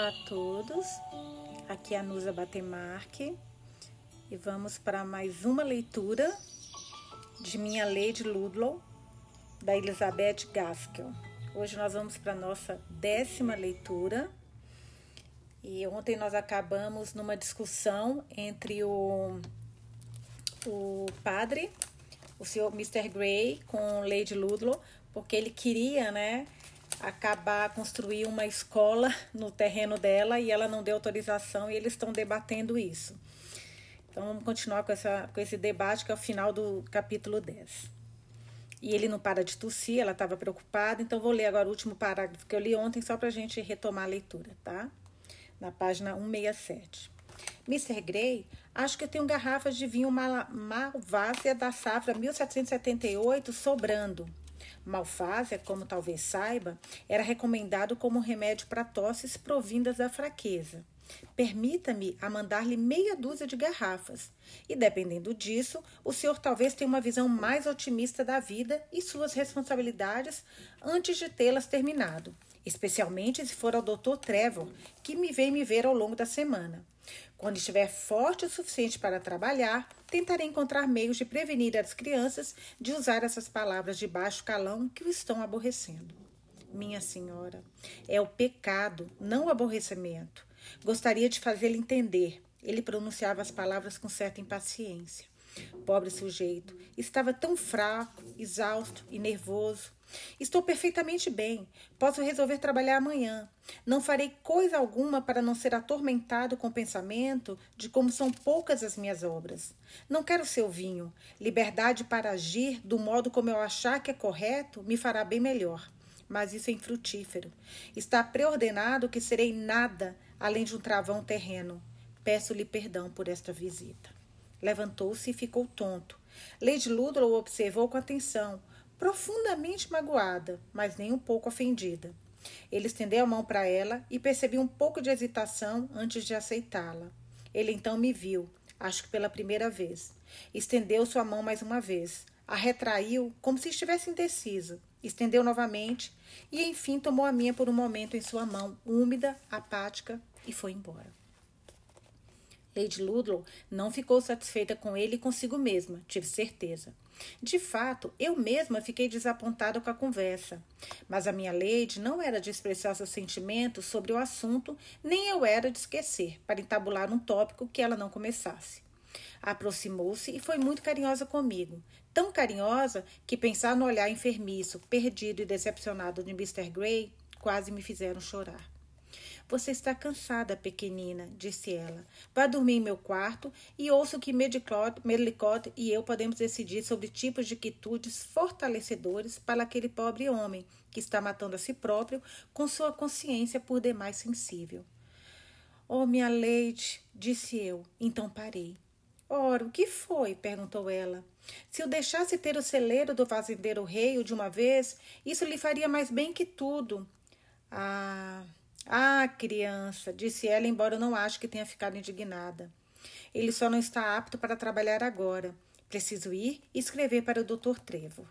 Olá a todos, aqui é a Nusa Batemarque e vamos para mais uma leitura de Minha Lady Ludlow, da Elizabeth Gaskell. Hoje nós vamos para a nossa décima leitura e ontem nós acabamos numa discussão entre o, o padre, o senhor Mr. Gray, com Lady Ludlow, porque ele queria, né? Acabar construir uma escola no terreno dela e ela não deu autorização e eles estão debatendo isso. Então vamos continuar com, essa, com esse debate que é o final do capítulo 10. E ele não para de tossir, ela estava preocupada, então vou ler agora o último parágrafo que eu li ontem só para a gente retomar a leitura, tá? Na página 167. Mr. Gray, acho que eu tenho garrafas de vinho Malvásia da safra 1778 sobrando. Malfásia, como talvez saiba, era recomendado como remédio para tosses provindas da fraqueza. Permita-me a mandar-lhe meia dúzia de garrafas. E dependendo disso, o senhor talvez tenha uma visão mais otimista da vida e suas responsabilidades antes de tê-las terminado, especialmente se for ao Dr. Trevor, que me vem me ver ao longo da semana. Quando estiver forte o suficiente para trabalhar, tentarei encontrar meios de prevenir as crianças de usar essas palavras de baixo calão que o estão aborrecendo. Minha senhora, é o pecado, não o aborrecimento. Gostaria de fazê-lo entender. Ele pronunciava as palavras com certa impaciência. Pobre sujeito, estava tão fraco, exausto e nervoso. Estou perfeitamente bem. Posso resolver trabalhar amanhã. Não farei coisa alguma para não ser atormentado com o pensamento de como são poucas as minhas obras. Não quero seu vinho. Liberdade para agir do modo como eu achar que é correto me fará bem melhor. Mas isso é infrutífero. Está preordenado que serei nada além de um travão terreno. Peço-lhe perdão por esta visita. Levantou-se e ficou tonto. Lady Ludlow observou com atenção, profundamente magoada, mas nem um pouco ofendida. Ele estendeu a mão para ela e percebi um pouco de hesitação antes de aceitá-la. Ele então me viu, acho que pela primeira vez. Estendeu sua mão mais uma vez, a retraiu como se estivesse indeciso, estendeu novamente e enfim tomou a minha por um momento em sua mão, úmida, apática, e foi embora. Lady Ludlow não ficou satisfeita com ele e consigo mesma, tive certeza. De fato, eu mesma fiquei desapontada com a conversa. Mas a minha Lady não era de expressar seus sentimentos sobre o assunto, nem eu era de esquecer, para entabular um tópico que ela não começasse. Aproximou-se e foi muito carinhosa comigo. Tão carinhosa que pensar no olhar enfermiço, perdido e decepcionado de Mr. Gray quase me fizeram chorar. Você está cansada, pequenina, disse ela. Vá dormir em meu quarto e ouço que Medlicott e eu podemos decidir sobre tipos de quitudes fortalecedores para aquele pobre homem que está matando a si próprio com sua consciência por demais sensível. Oh, minha leite, disse eu. Então parei. Ora, o que foi? perguntou ela. Se eu deixasse ter o celeiro do fazendeiro rei de uma vez, isso lhe faria mais bem que tudo. Ah, ah, criança, disse ela, embora não ache que tenha ficado indignada. Ele só não está apto para trabalhar agora. Preciso ir e escrever para o Dr. Trevor.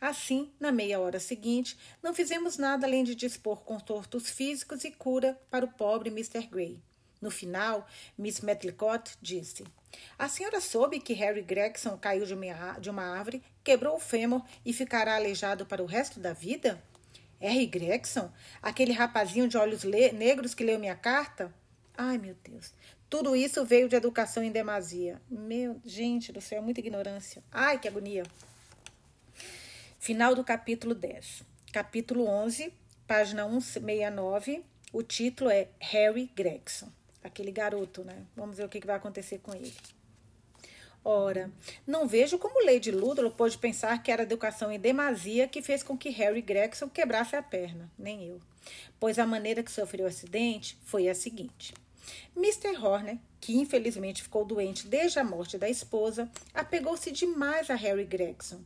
Assim, na meia hora seguinte, não fizemos nada além de dispor contortos físicos e cura para o pobre Mr. Gray. No final, Miss Medlicott disse: A senhora soube que Harry Gregson caiu de uma árvore, quebrou o fêmur e ficará aleijado para o resto da vida? R. Gregson? Aquele rapazinho de olhos negros que leu minha carta? Ai, meu Deus. Tudo isso veio de educação em demasia. Meu, gente do céu, é muita ignorância. Ai, que agonia. Final do capítulo 10. Capítulo 11, página 169. O título é Harry Gregson. Aquele garoto, né? Vamos ver o que vai acontecer com ele. Ora, não vejo como Lady Ludlow pôde pensar que era a educação em demasia que fez com que Harry Gregson quebrasse a perna, nem eu. Pois a maneira que sofreu o acidente foi a seguinte. Mr. Horner, que infelizmente ficou doente desde a morte da esposa, apegou-se demais a Harry Gregson.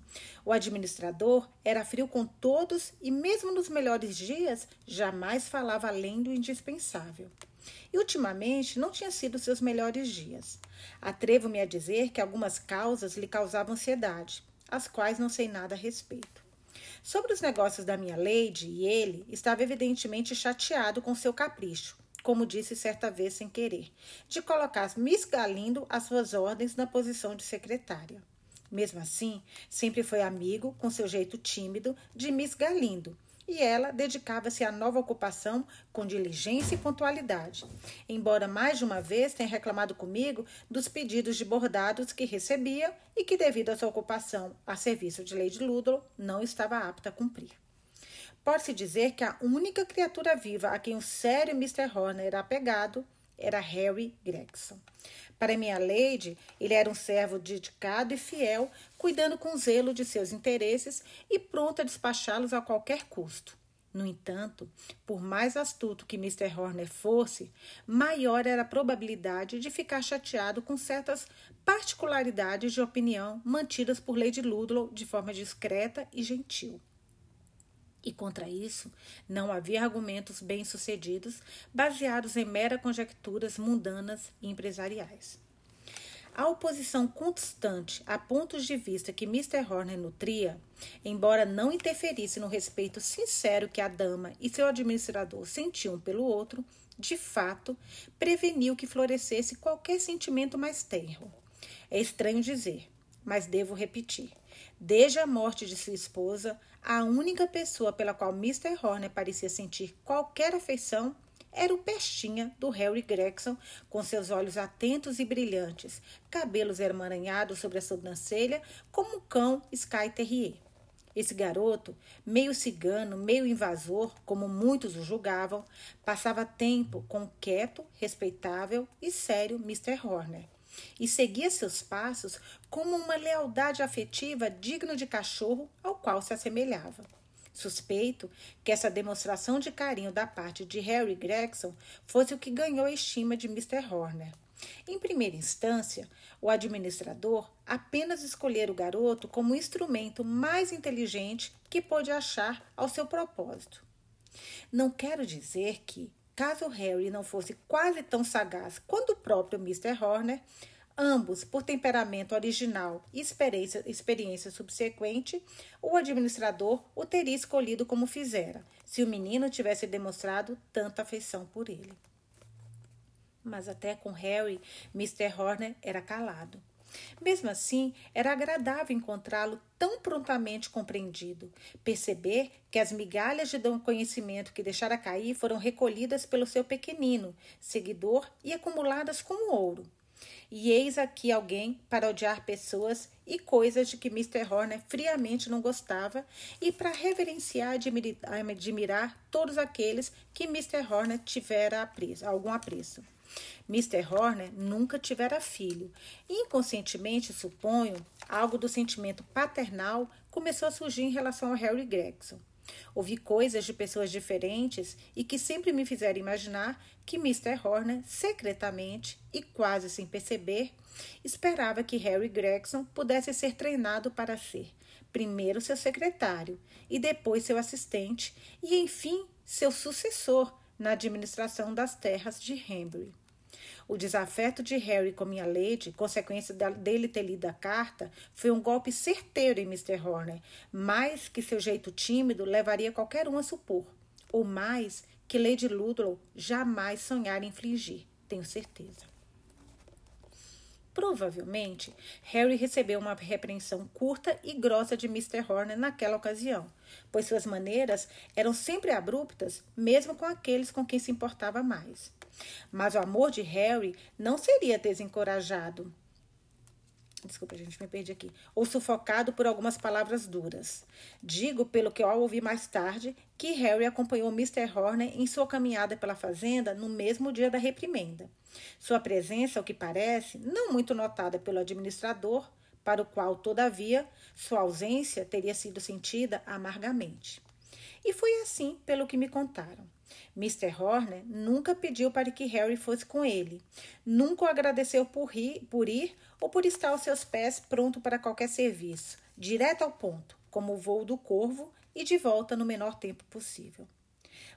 O administrador era frio com todos e, mesmo nos melhores dias, jamais falava além do indispensável. E ultimamente não tinha sido seus melhores dias. Atrevo-me a dizer que algumas causas lhe causavam ansiedade, as quais não sei nada a respeito. Sobre os negócios da minha lady e ele, estava evidentemente chateado com seu capricho, como disse certa vez sem querer, de colocar Miss Galindo às suas ordens na posição de secretária. Mesmo assim, sempre foi amigo, com seu jeito tímido, de Miss Galindo, e ela dedicava-se à nova ocupação com diligência e pontualidade, embora mais de uma vez tenha reclamado comigo dos pedidos de bordados que recebia e que, devido à sua ocupação a serviço de Lady Ludlow, não estava apta a cumprir. Pode-se dizer que a única criatura viva a quem o sério Mr. Horner era apegado era Harry Gregson. Para minha Lady, ele era um servo dedicado e fiel, cuidando com zelo de seus interesses e pronto a despachá-los a qualquer custo. No entanto, por mais astuto que Mr. Horner fosse, maior era a probabilidade de ficar chateado com certas particularidades de opinião mantidas por Lady Ludlow de forma discreta e gentil. E contra isso, não havia argumentos bem-sucedidos baseados em mera conjecturas mundanas e empresariais. A oposição constante a pontos de vista que Mr. Horner nutria, embora não interferisse no respeito sincero que a dama e seu administrador sentiam pelo outro, de fato, preveniu que florescesse qualquer sentimento mais tenro. É estranho dizer, mas devo repetir. Desde a morte de sua esposa, a única pessoa pela qual Mr. Horner parecia sentir qualquer afeição era o pestinha do Harry Gregson, com seus olhos atentos e brilhantes, cabelos emaranhados sobre a sobrancelha, como um cão Sky Terrier. Esse garoto, meio cigano, meio invasor, como muitos o julgavam, passava tempo com o quieto, respeitável e sério Mr. Horner e seguia seus passos como uma lealdade afetiva digna de cachorro ao qual se assemelhava. Suspeito que essa demonstração de carinho da parte de Harry Gregson fosse o que ganhou a estima de Mr. Horner. Em primeira instância, o administrador apenas escolhera o garoto como o instrumento mais inteligente que pôde achar ao seu propósito. Não quero dizer que, caso Harry não fosse quase tão sagaz quanto o próprio Mr. Horner, ambos por temperamento original e experiência, experiência subsequente, o administrador o teria escolhido como fizera, se o menino tivesse demonstrado tanta afeição por ele. Mas até com Harry, Mr. Horner era calado. Mesmo assim, era agradável encontrá-lo tão prontamente compreendido, perceber que as migalhas de conhecimento que deixara cair foram recolhidas pelo seu pequenino, seguidor e acumuladas como ouro. E eis aqui alguém para odiar pessoas e coisas de que Mr. Horner friamente não gostava e para reverenciar e admirar todos aqueles que Mr. Horner tivera apreço, algum apreço. Mr. Horner nunca tivera filho inconscientemente, suponho, algo do sentimento paternal começou a surgir em relação ao Harry Gregson. Ouvi coisas de pessoas diferentes e que sempre me fizeram imaginar que Mr. Horner, secretamente e quase sem perceber, esperava que Harry Gregson pudesse ser treinado para ser primeiro seu secretário e depois seu assistente e, enfim, seu sucessor na administração das terras de Henbury. O desafeto de Harry com minha lady, consequência dele ter lido a carta, foi um golpe certeiro em Mr. Horner, mais que seu jeito tímido levaria qualquer um a supor, ou mais que Lady Ludlow jamais sonhara infligir, tenho certeza. Provavelmente, Harry recebeu uma repreensão curta e grossa de Mr. Horner naquela ocasião, pois suas maneiras eram sempre abruptas, mesmo com aqueles com quem se importava mais. Mas o amor de Harry não seria desencorajado. Desculpa, gente, me perdi aqui. Ou sufocado por algumas palavras duras. Digo, pelo que eu ouvi mais tarde, que Harry acompanhou Mr. Horner em sua caminhada pela fazenda no mesmo dia da reprimenda. Sua presença, ao que parece, não muito notada pelo administrador, para o qual, todavia, sua ausência teria sido sentida amargamente. E foi assim pelo que me contaram. Mr. Horner nunca pediu para que Harry fosse com ele, nunca o agradeceu por ir, por ir ou por estar aos seus pés pronto para qualquer serviço, direto ao ponto, como o voo do corvo e de volta no menor tempo possível.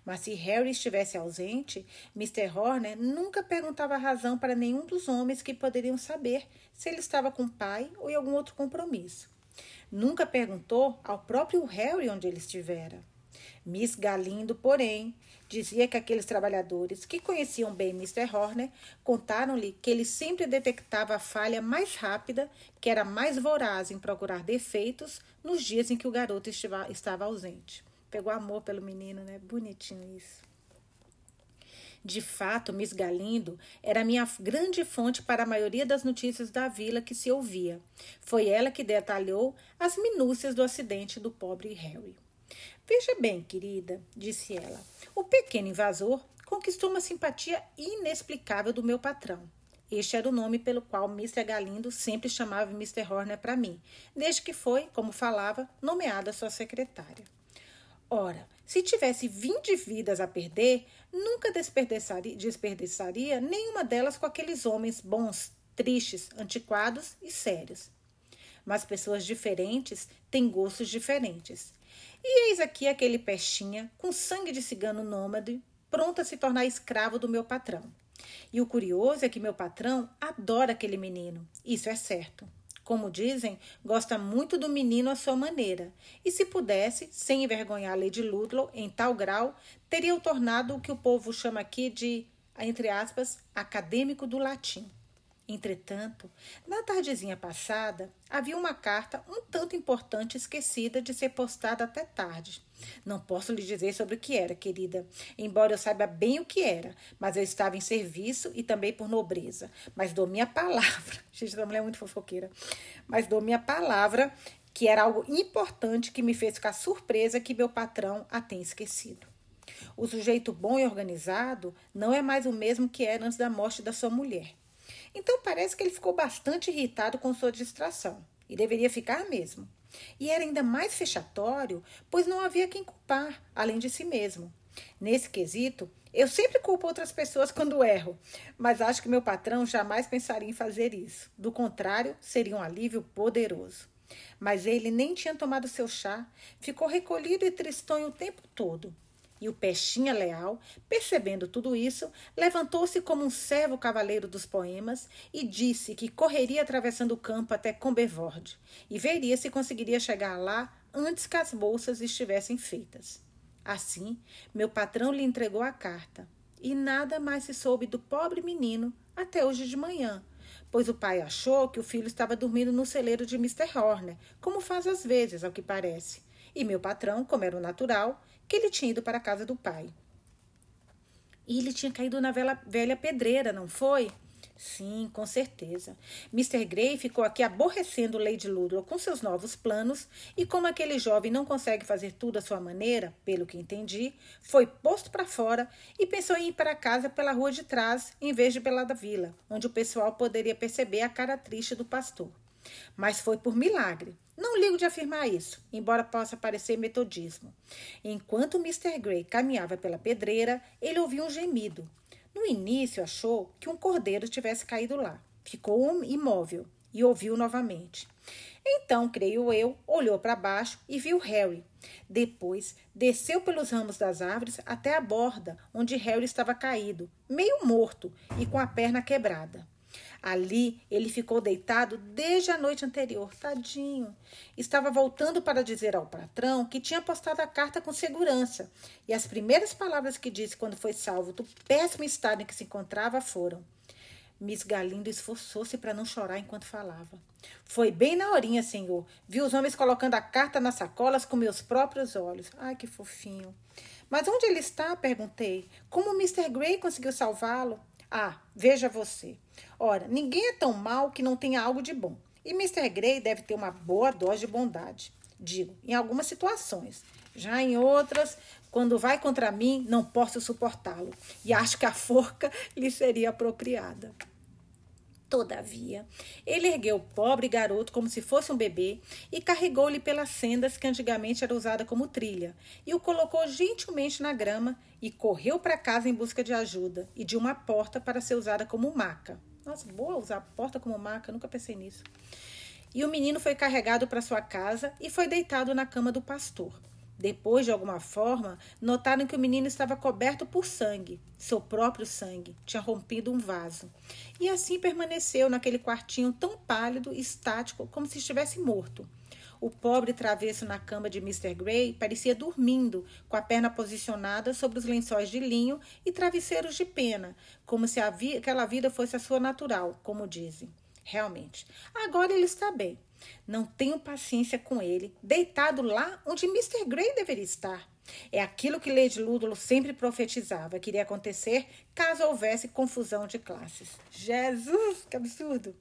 Mas se Harry estivesse ausente, Mr. Horner nunca perguntava a razão para nenhum dos homens que poderiam saber se ele estava com o pai ou em algum outro compromisso. Nunca perguntou ao próprio Harry onde ele estivera. Miss Galindo, porém, dizia que aqueles trabalhadores que conheciam bem Mr. Horner contaram-lhe que ele sempre detectava a falha mais rápida, que era mais voraz em procurar defeitos nos dias em que o garoto estava ausente. Pegou amor pelo menino, né? Bonitinho isso. De fato, Miss Galindo era minha grande fonte para a maioria das notícias da vila que se ouvia. Foi ela que detalhou as minúcias do acidente do pobre Harry. Veja bem, querida, disse ela, o pequeno invasor conquistou uma simpatia inexplicável do meu patrão. Este era o nome pelo qual Mr. Galindo sempre chamava Mr. Horner para mim, desde que foi, como falava, nomeada sua secretária. Ora, se tivesse vinte vidas a perder, nunca desperdiçaria, desperdiçaria nenhuma delas com aqueles homens bons, tristes, antiquados e sérios. Mas pessoas diferentes têm gostos diferentes. E eis aqui aquele pestinha, com sangue de cigano nômade, pronto a se tornar escravo do meu patrão. E o curioso é que meu patrão adora aquele menino, isso é certo. Como dizem, gosta muito do menino à sua maneira, e se pudesse, sem envergonhar Lady Ludlow em tal grau, teria o tornado o que o povo chama aqui de, entre aspas, acadêmico do latim. Entretanto, na tardezinha passada, havia uma carta um tanto importante esquecida de ser postada até tarde. Não posso lhe dizer sobre o que era, querida, embora eu saiba bem o que era, mas eu estava em serviço e também por nobreza. Mas dou minha palavra, gente, essa mulher é muito fofoqueira, mas dou minha palavra que era algo importante que me fez ficar surpresa que meu patrão a tenha esquecido. O sujeito bom e organizado não é mais o mesmo que era antes da morte da sua mulher. Então parece que ele ficou bastante irritado com sua distração, e deveria ficar mesmo. E era ainda mais fechatório, pois não havia quem culpar, além de si mesmo. Nesse quesito, eu sempre culpo outras pessoas quando erro, mas acho que meu patrão jamais pensaria em fazer isso. Do contrário, seria um alívio poderoso. Mas ele nem tinha tomado seu chá, ficou recolhido e tristonho o tempo todo. E o Peixinha Leal, percebendo tudo isso, levantou-se como um servo cavaleiro dos poemas e disse que correria atravessando o campo até Combervorde e veria se conseguiria chegar lá antes que as bolsas estivessem feitas. Assim, meu patrão lhe entregou a carta e nada mais se soube do pobre menino até hoje de manhã, pois o pai achou que o filho estava dormindo no celeiro de Mr. Horner, como faz às vezes, ao que parece. E meu patrão, como era o natural, que ele tinha ido para a casa do pai. E ele tinha caído na velha, pedreira, não foi? Sim, com certeza. Mr. Gray ficou aqui aborrecendo Lady Ludlow com seus novos planos, e como aquele jovem não consegue fazer tudo à sua maneira, pelo que entendi, foi posto para fora e pensou em ir para casa pela rua de trás, em vez de pela da vila, onde o pessoal poderia perceber a cara triste do pastor. Mas foi por milagre. Não ligo de afirmar isso, embora possa parecer metodismo. Enquanto Mr. Gray caminhava pela pedreira, ele ouviu um gemido. No início, achou que um cordeiro tivesse caído lá. Ficou imóvel e ouviu novamente. Então, creio eu, olhou para baixo e viu Harry. Depois, desceu pelos ramos das árvores até a borda, onde Harry estava caído, meio morto e com a perna quebrada. Ali ele ficou deitado desde a noite anterior, tadinho. Estava voltando para dizer ao patrão que tinha postado a carta com segurança. E as primeiras palavras que disse quando foi salvo do péssimo estado em que se encontrava foram: Miss Galindo esforçou-se para não chorar enquanto falava. Foi bem na horinha, senhor. Vi os homens colocando a carta nas sacolas com meus próprios olhos. Ai, que fofinho. Mas onde ele está? perguntei. Como Mr. Gray conseguiu salvá-lo? Ah, veja você. Ora, ninguém é tão mal que não tenha algo de bom. E Mr. Gray deve ter uma boa dose de bondade. Digo, em algumas situações. Já em outras, quando vai contra mim, não posso suportá-lo. E acho que a forca lhe seria apropriada. Todavia, ele ergueu o pobre garoto como se fosse um bebê e carregou-lhe pelas sendas que antigamente era usada como trilha, e o colocou gentilmente na grama e correu para casa em busca de ajuda e de uma porta para ser usada como maca. Nossa, boa usar a porta como maca, nunca pensei nisso. E o menino foi carregado para sua casa e foi deitado na cama do pastor. Depois, de alguma forma, notaram que o menino estava coberto por sangue, seu próprio sangue, tinha rompido um vaso. E assim permaneceu naquele quartinho tão pálido e estático como se estivesse morto. O pobre travesso na cama de Mr. Gray parecia dormindo, com a perna posicionada sobre os lençóis de linho e travesseiros de pena, como se vi aquela vida fosse a sua natural, como dizem. Realmente. Agora ele está bem. Não tenho paciência com ele, deitado lá onde Mr. Gray deveria estar. É aquilo que Lady Ludlow sempre profetizava que iria acontecer caso houvesse confusão de classes. Jesus, que absurdo!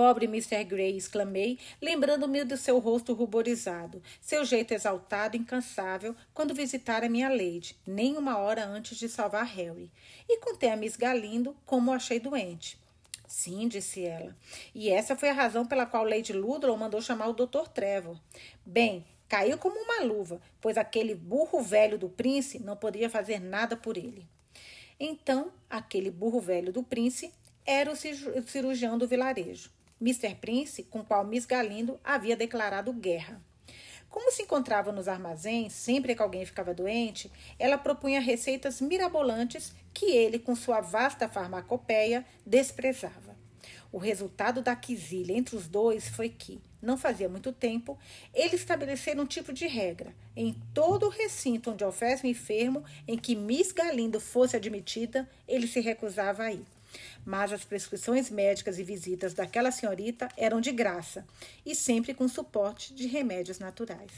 Pobre Mr. Gray, exclamei, lembrando-me do seu rosto ruborizado, seu jeito exaltado e incansável quando visitara minha Lady, nem uma hora antes de salvar Harry. E contei a Miss Galindo como achei doente. Sim, disse ela. E essa foi a razão pela qual Lady Ludlow mandou chamar o Dr. Trevor. Bem, caiu como uma luva, pois aquele burro velho do príncipe não podia fazer nada por ele. Então, aquele burro velho do príncipe era o cirurgião do vilarejo. Mr. Prince, com qual Miss Galindo havia declarado guerra. Como se encontrava nos armazéns, sempre que alguém ficava doente, ela propunha receitas mirabolantes que ele, com sua vasta farmacopeia, desprezava. O resultado da quisilha entre os dois foi que, não fazia muito tempo, eles estabeleceram um tipo de regra. Em todo o recinto onde houvesse um enfermo em que Miss Galindo fosse admitida, ele se recusava a ir mas as prescrições médicas e visitas daquela senhorita eram de graça e sempre com suporte de remédios naturais.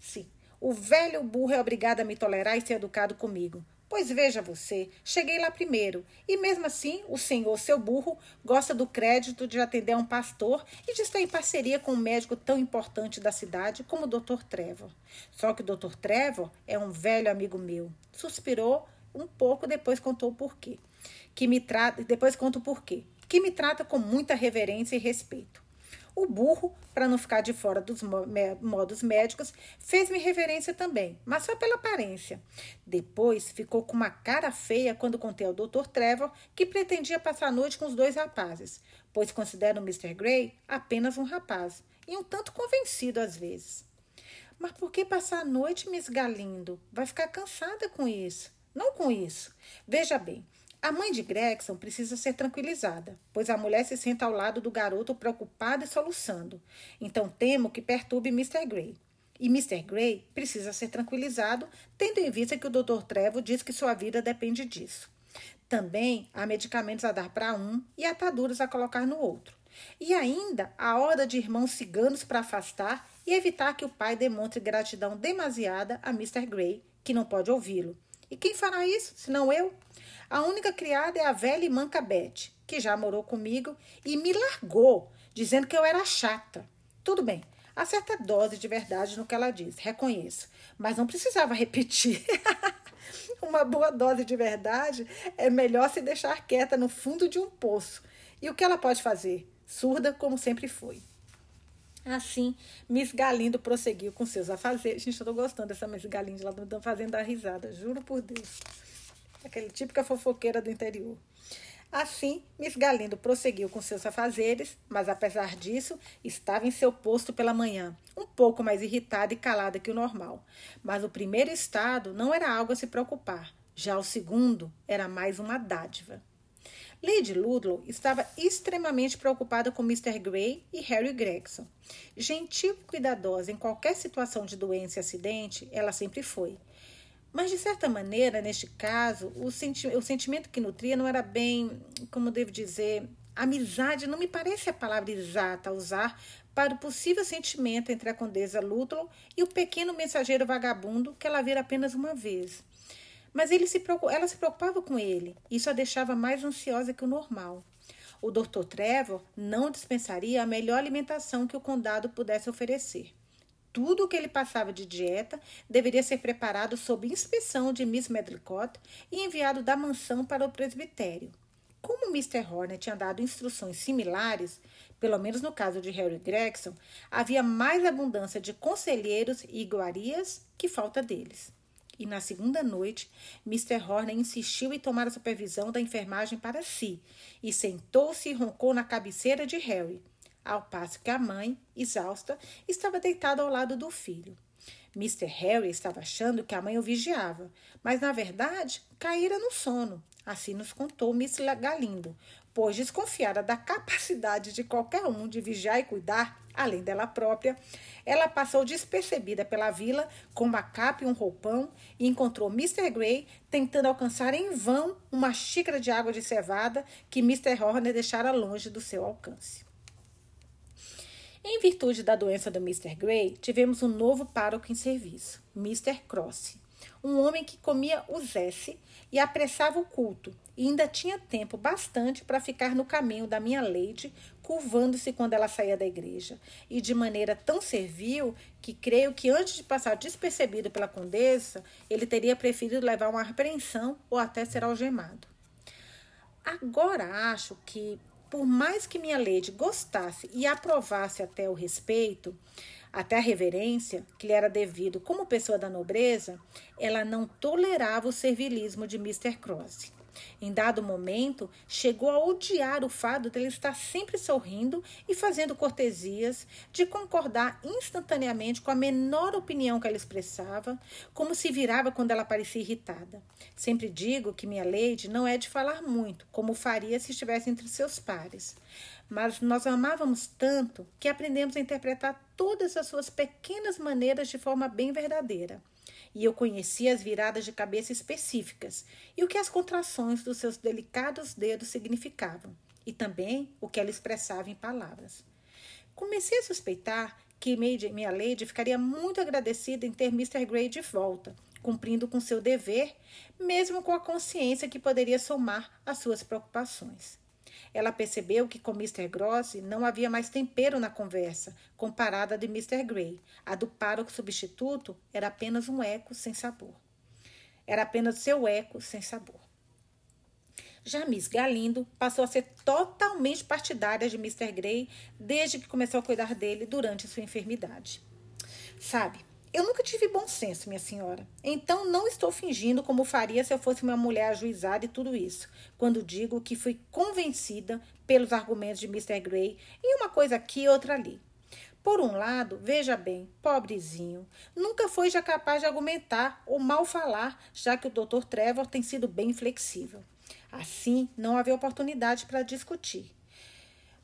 Sim, o velho burro é obrigado a me tolerar e ser educado comigo. Pois veja você, cheguei lá primeiro, e mesmo assim o senhor, seu burro, gosta do crédito de atender um pastor e de estar em parceria com um médico tão importante da cidade como o Dr. Trevor. Só que o Dr. Trevor é um velho amigo meu. Suspirou um pouco, depois contou o porquê que me trata, depois conto o porquê, que me trata com muita reverência e respeito. O burro, para não ficar de fora dos modos médicos, fez-me reverência também, mas só pela aparência. Depois ficou com uma cara feia quando contei ao Dr. Trevor que pretendia passar a noite com os dois rapazes, pois considera o Mr. Gray apenas um rapaz, e um tanto convencido às vezes. Mas por que passar a noite, Miss Galindo? Vai ficar cansada com isso. Não com isso. Veja bem, a mãe de Gregson precisa ser tranquilizada, pois a mulher se senta ao lado do garoto preocupada e soluçando. Então temo que perturbe Mr. Gray. E Mr. Gray precisa ser tranquilizado, tendo em vista que o Dr. Trevo diz que sua vida depende disso. Também há medicamentos a dar para um e ataduras a colocar no outro. E ainda a horda de irmãos ciganos para afastar e evitar que o pai demonstre gratidão demasiada a Mr. Gray, que não pode ouvi-lo. E quem fará isso, se não eu? A única criada é a velha e manca Beth, que já morou comigo e me largou, dizendo que eu era chata. Tudo bem, há certa dose de verdade no que ela diz, reconheço, mas não precisava repetir. Uma boa dose de verdade é melhor se deixar quieta no fundo de um poço. E o que ela pode fazer? Surda como sempre foi. Assim, Miss Galindo prosseguiu com seus afazeres. Gente, eu tô gostando dessa Miss Galindo, ela tá fazendo a risada, juro por Deus aquele típica fofoqueira do interior. Assim, Miss Galindo prosseguiu com seus afazeres, mas apesar disso, estava em seu posto pela manhã, um pouco mais irritada e calada que o normal. Mas o primeiro estado não era algo a se preocupar, já o segundo era mais uma dádiva. Lady Ludlow estava extremamente preocupada com Mr. Gray e Harry Gregson. Gentil e cuidadosa em qualquer situação de doença e acidente, ela sempre foi. Mas, de certa maneira, neste caso, o, senti o sentimento que nutria não era bem, como devo dizer, amizade não me parece a palavra exata a usar para o possível sentimento entre a condesa Ludlow e o pequeno mensageiro vagabundo que ela vira apenas uma vez. Mas se ela se preocupava com ele, isso a deixava mais ansiosa que o normal. O Dr. Trevor não dispensaria a melhor alimentação que o condado pudesse oferecer tudo o que ele passava de dieta deveria ser preparado sob inspeção de Miss Medlicott e enviado da mansão para o presbitério. Como Mr. Horner tinha dado instruções similares, pelo menos no caso de Harry Gregson, havia mais abundância de conselheiros e iguarias que falta deles. E na segunda noite, Mr. Horner insistiu em tomar a supervisão da enfermagem para si e sentou-se e roncou na cabeceira de Harry, ao passo que a mãe, exausta, estava deitada ao lado do filho. Mr. Harry estava achando que a mãe o vigiava, mas na verdade caíra no sono. Assim nos contou Miss Galindo, pois desconfiada da capacidade de qualquer um de vigiar e cuidar, além dela própria, ela passou despercebida pela vila com uma capa e um roupão e encontrou Mr. Gray tentando alcançar em vão uma xícara de água de cevada que Mr. Horner deixara longe do seu alcance. Em virtude da doença do Mr. Gray, tivemos um novo pároco em serviço, Mr. Cross, um homem que comia o zesse e apressava o culto, e ainda tinha tempo bastante para ficar no caminho da minha Lady, curvando-se quando ela saía da igreja, e de maneira tão servil que creio que antes de passar despercebido pela condessa, ele teria preferido levar uma apreensão ou até ser algemado. Agora acho que, por mais que minha Lady gostasse e aprovasse até o respeito, até a reverência que lhe era devido como pessoa da nobreza, ela não tolerava o servilismo de Mr. Cross. Em dado momento, chegou a odiar o fato de ele estar sempre sorrindo e fazendo cortesias, de concordar instantaneamente com a menor opinião que ela expressava, como se virava quando ela parecia irritada. Sempre digo que minha Lady não é de falar muito, como faria se estivesse entre seus pares mas nós amávamos tanto que aprendemos a interpretar todas as suas pequenas maneiras de forma bem verdadeira. E eu conhecia as viradas de cabeça específicas e o que as contrações dos seus delicados dedos significavam, e também o que ela expressava em palavras. Comecei a suspeitar que minha Lady ficaria muito agradecida em ter Mr. Gray de volta, cumprindo com seu dever, mesmo com a consciência que poderia somar às suas preocupações. Ela percebeu que com Mr. Grossi não havia mais tempero na conversa, comparada a de Mr. Gray. A do pároco substituto era apenas um eco sem sabor. Era apenas seu eco sem sabor. Já Miss Galindo passou a ser totalmente partidária de Mr. Gray desde que começou a cuidar dele durante sua enfermidade. Sabe, eu nunca tive bom senso, minha senhora. Então não estou fingindo como faria se eu fosse uma mulher ajuizada e tudo isso, quando digo que fui convencida pelos argumentos de Mr. Gray em uma coisa aqui e outra ali. Por um lado, veja bem, pobrezinho, nunca foi já capaz de argumentar ou mal falar, já que o Dr. Trevor tem sido bem flexível. Assim, não havia oportunidade para discutir.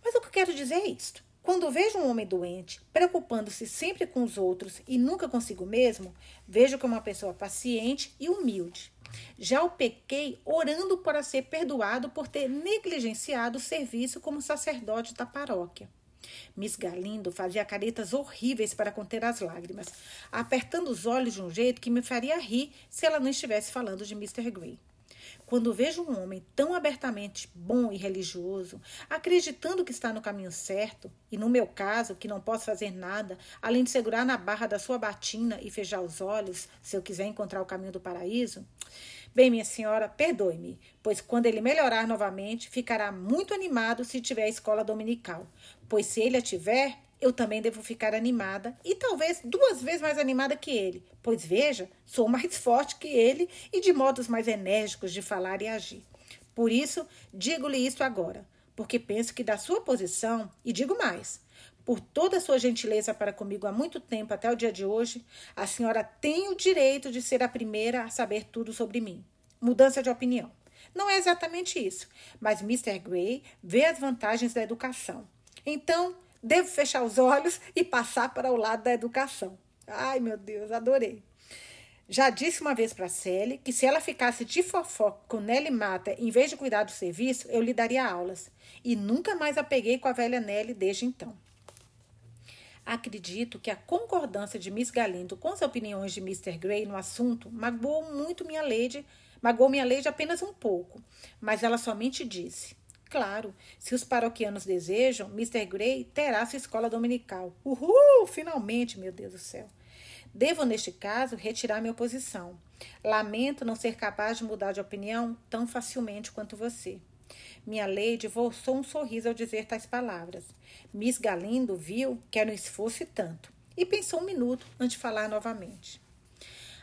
Mas o que eu quero dizer é isto. Quando vejo um homem doente, preocupando-se sempre com os outros e nunca consigo mesmo, vejo como uma pessoa paciente e humilde. Já o pequei orando para ser perdoado por ter negligenciado o serviço como sacerdote da paróquia. Miss Galindo fazia caretas horríveis para conter as lágrimas, apertando os olhos de um jeito que me faria rir se ela não estivesse falando de Mr. Gray. Quando vejo um homem tão abertamente bom e religioso, acreditando que está no caminho certo, e no meu caso, que não posso fazer nada além de segurar na barra da sua batina e fechar os olhos se eu quiser encontrar o caminho do paraíso, Bem, minha senhora, perdoe-me, pois quando ele melhorar novamente, ficará muito animado se tiver a escola dominical. Pois se ele a tiver, eu também devo ficar animada e talvez duas vezes mais animada que ele, pois veja, sou mais forte que ele e de modos mais enérgicos de falar e agir. Por isso, digo-lhe isto agora, porque penso que da sua posição, e digo mais, por toda a sua gentileza para comigo há muito tempo até o dia de hoje, a senhora tem o direito de ser a primeira a saber tudo sobre mim. Mudança de opinião. Não é exatamente isso, mas Mr. Gray vê as vantagens da educação. Então, Devo fechar os olhos e passar para o lado da educação. Ai, meu Deus, adorei. Já disse uma vez para Sally que se ela ficasse de fofoca com Nelly Mata em vez de cuidar do serviço, eu lhe daria aulas. E nunca mais a peguei com a velha Nelly desde então. Acredito que a concordância de Miss Galindo com as opiniões de Mr. Gray no assunto magoou muito minha lady, magoou minha lady apenas um pouco, mas ela somente disse: Claro, se os paroquianos desejam, Mr. Gray terá sua escola dominical. Uhul! Finalmente, meu Deus do céu. Devo, neste caso, retirar minha oposição. Lamento não ser capaz de mudar de opinião tão facilmente quanto você. Minha lady voltou um sorriso ao dizer tais palavras. Miss Galindo viu que era um esforço e tanto, e pensou um minuto antes de falar novamente.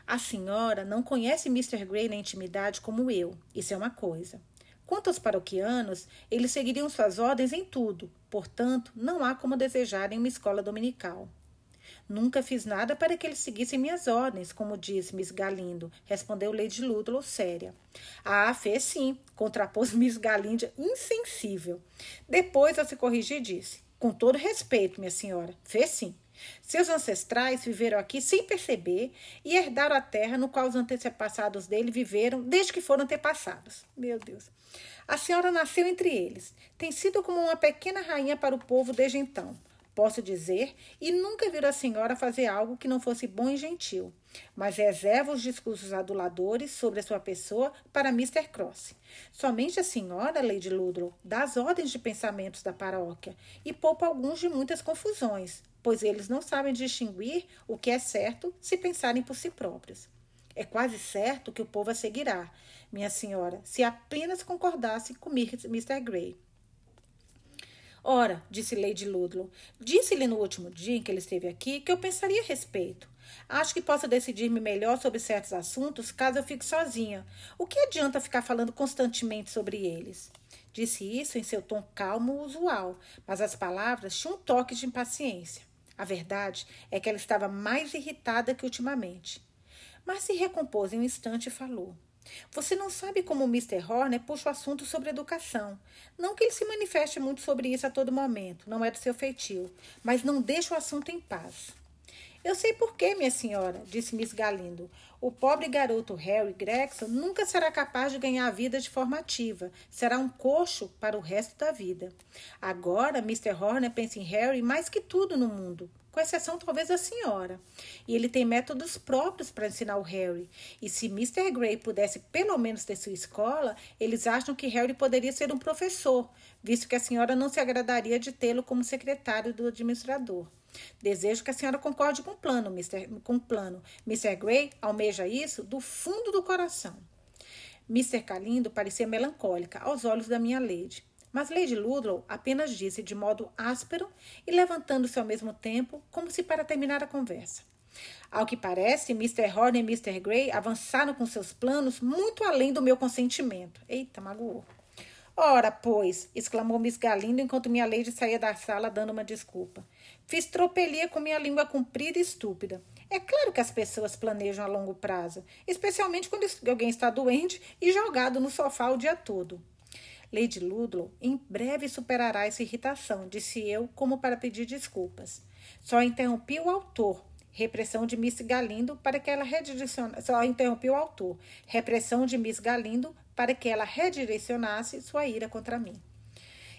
A senhora não conhece Mr. Gray na intimidade como eu, isso é uma coisa. Quanto aos paroquianos, eles seguiriam suas ordens em tudo, portanto, não há como desejarem uma escola dominical. Nunca fiz nada para que eles seguissem minhas ordens, como diz Miss Galindo, respondeu Lady Ludlow séria. Ah, fez sim, contrapôs Miss Galindo insensível. Depois, ao se corrigir, disse: Com todo respeito, minha senhora, fez sim. Seus ancestrais viveram aqui sem perceber e herdaram a terra no qual os antepassados dele viveram desde que foram antepassados. Meu Deus. A senhora nasceu entre eles. Tem sido como uma pequena rainha para o povo desde então. Posso dizer, e nunca vi a senhora fazer algo que não fosse bom e gentil, mas reserva os discursos aduladores sobre a sua pessoa para Mr. Cross. Somente a senhora, Lady Ludlow, dá as ordens de pensamentos da paróquia e poupa alguns de muitas confusões, pois eles não sabem distinguir o que é certo se pensarem por si próprios. É quase certo que o povo a seguirá, minha senhora, se apenas concordasse com Mr. Gray. Ora, disse Lady Ludlow, disse-lhe no último dia em que ele esteve aqui que eu pensaria a respeito. Acho que posso decidir-me melhor sobre certos assuntos caso eu fique sozinha. O que adianta ficar falando constantemente sobre eles? Disse isso em seu tom calmo usual, mas as palavras tinham um toque de impaciência. A verdade é que ela estava mais irritada que ultimamente. Mas se recompôs em um instante e falou. Você não sabe como o Mr. Horner puxa o assunto sobre educação. Não que ele se manifeste muito sobre isso a todo momento, não é do seu feitio, mas não deixa o assunto em paz. Eu sei por quê, minha senhora, disse Miss Galindo. O pobre garoto Harry Gregson nunca será capaz de ganhar a vida de forma ativa. Será um coxo para o resto da vida. Agora, Mr. Horner pensa em Harry mais que tudo no mundo com exceção talvez da senhora. E ele tem métodos próprios para ensinar o Harry. E se Mr. Gray pudesse pelo menos ter sua escola, eles acham que Harry poderia ser um professor, visto que a senhora não se agradaria de tê-lo como secretário do administrador. Desejo que a senhora concorde com o plano, Mr. Com o plano. Mr. Gray almeja isso do fundo do coração. Mr. Calindo parecia melancólica aos olhos da minha lady. Mas Lady Ludlow apenas disse de modo áspero e levantando-se ao mesmo tempo, como se para terminar a conversa. Ao que parece, Mr. Horner e Mr. Gray avançaram com seus planos muito além do meu consentimento. Eita, magoou. Ora, pois, exclamou Miss Galindo enquanto minha lady saía da sala dando uma desculpa. Fiz tropelia com minha língua comprida e estúpida. É claro que as pessoas planejam a longo prazo, especialmente quando alguém está doente e jogado no sofá o dia todo. Lady Ludlow em breve superará essa irritação, disse eu, como para pedir desculpas. Só interrompi o autor, repressão de Miss Galindo para que ela redirecionasse. Só interrompi o autor, repressão de Miss Galindo para que ela redirecionasse sua ira contra mim.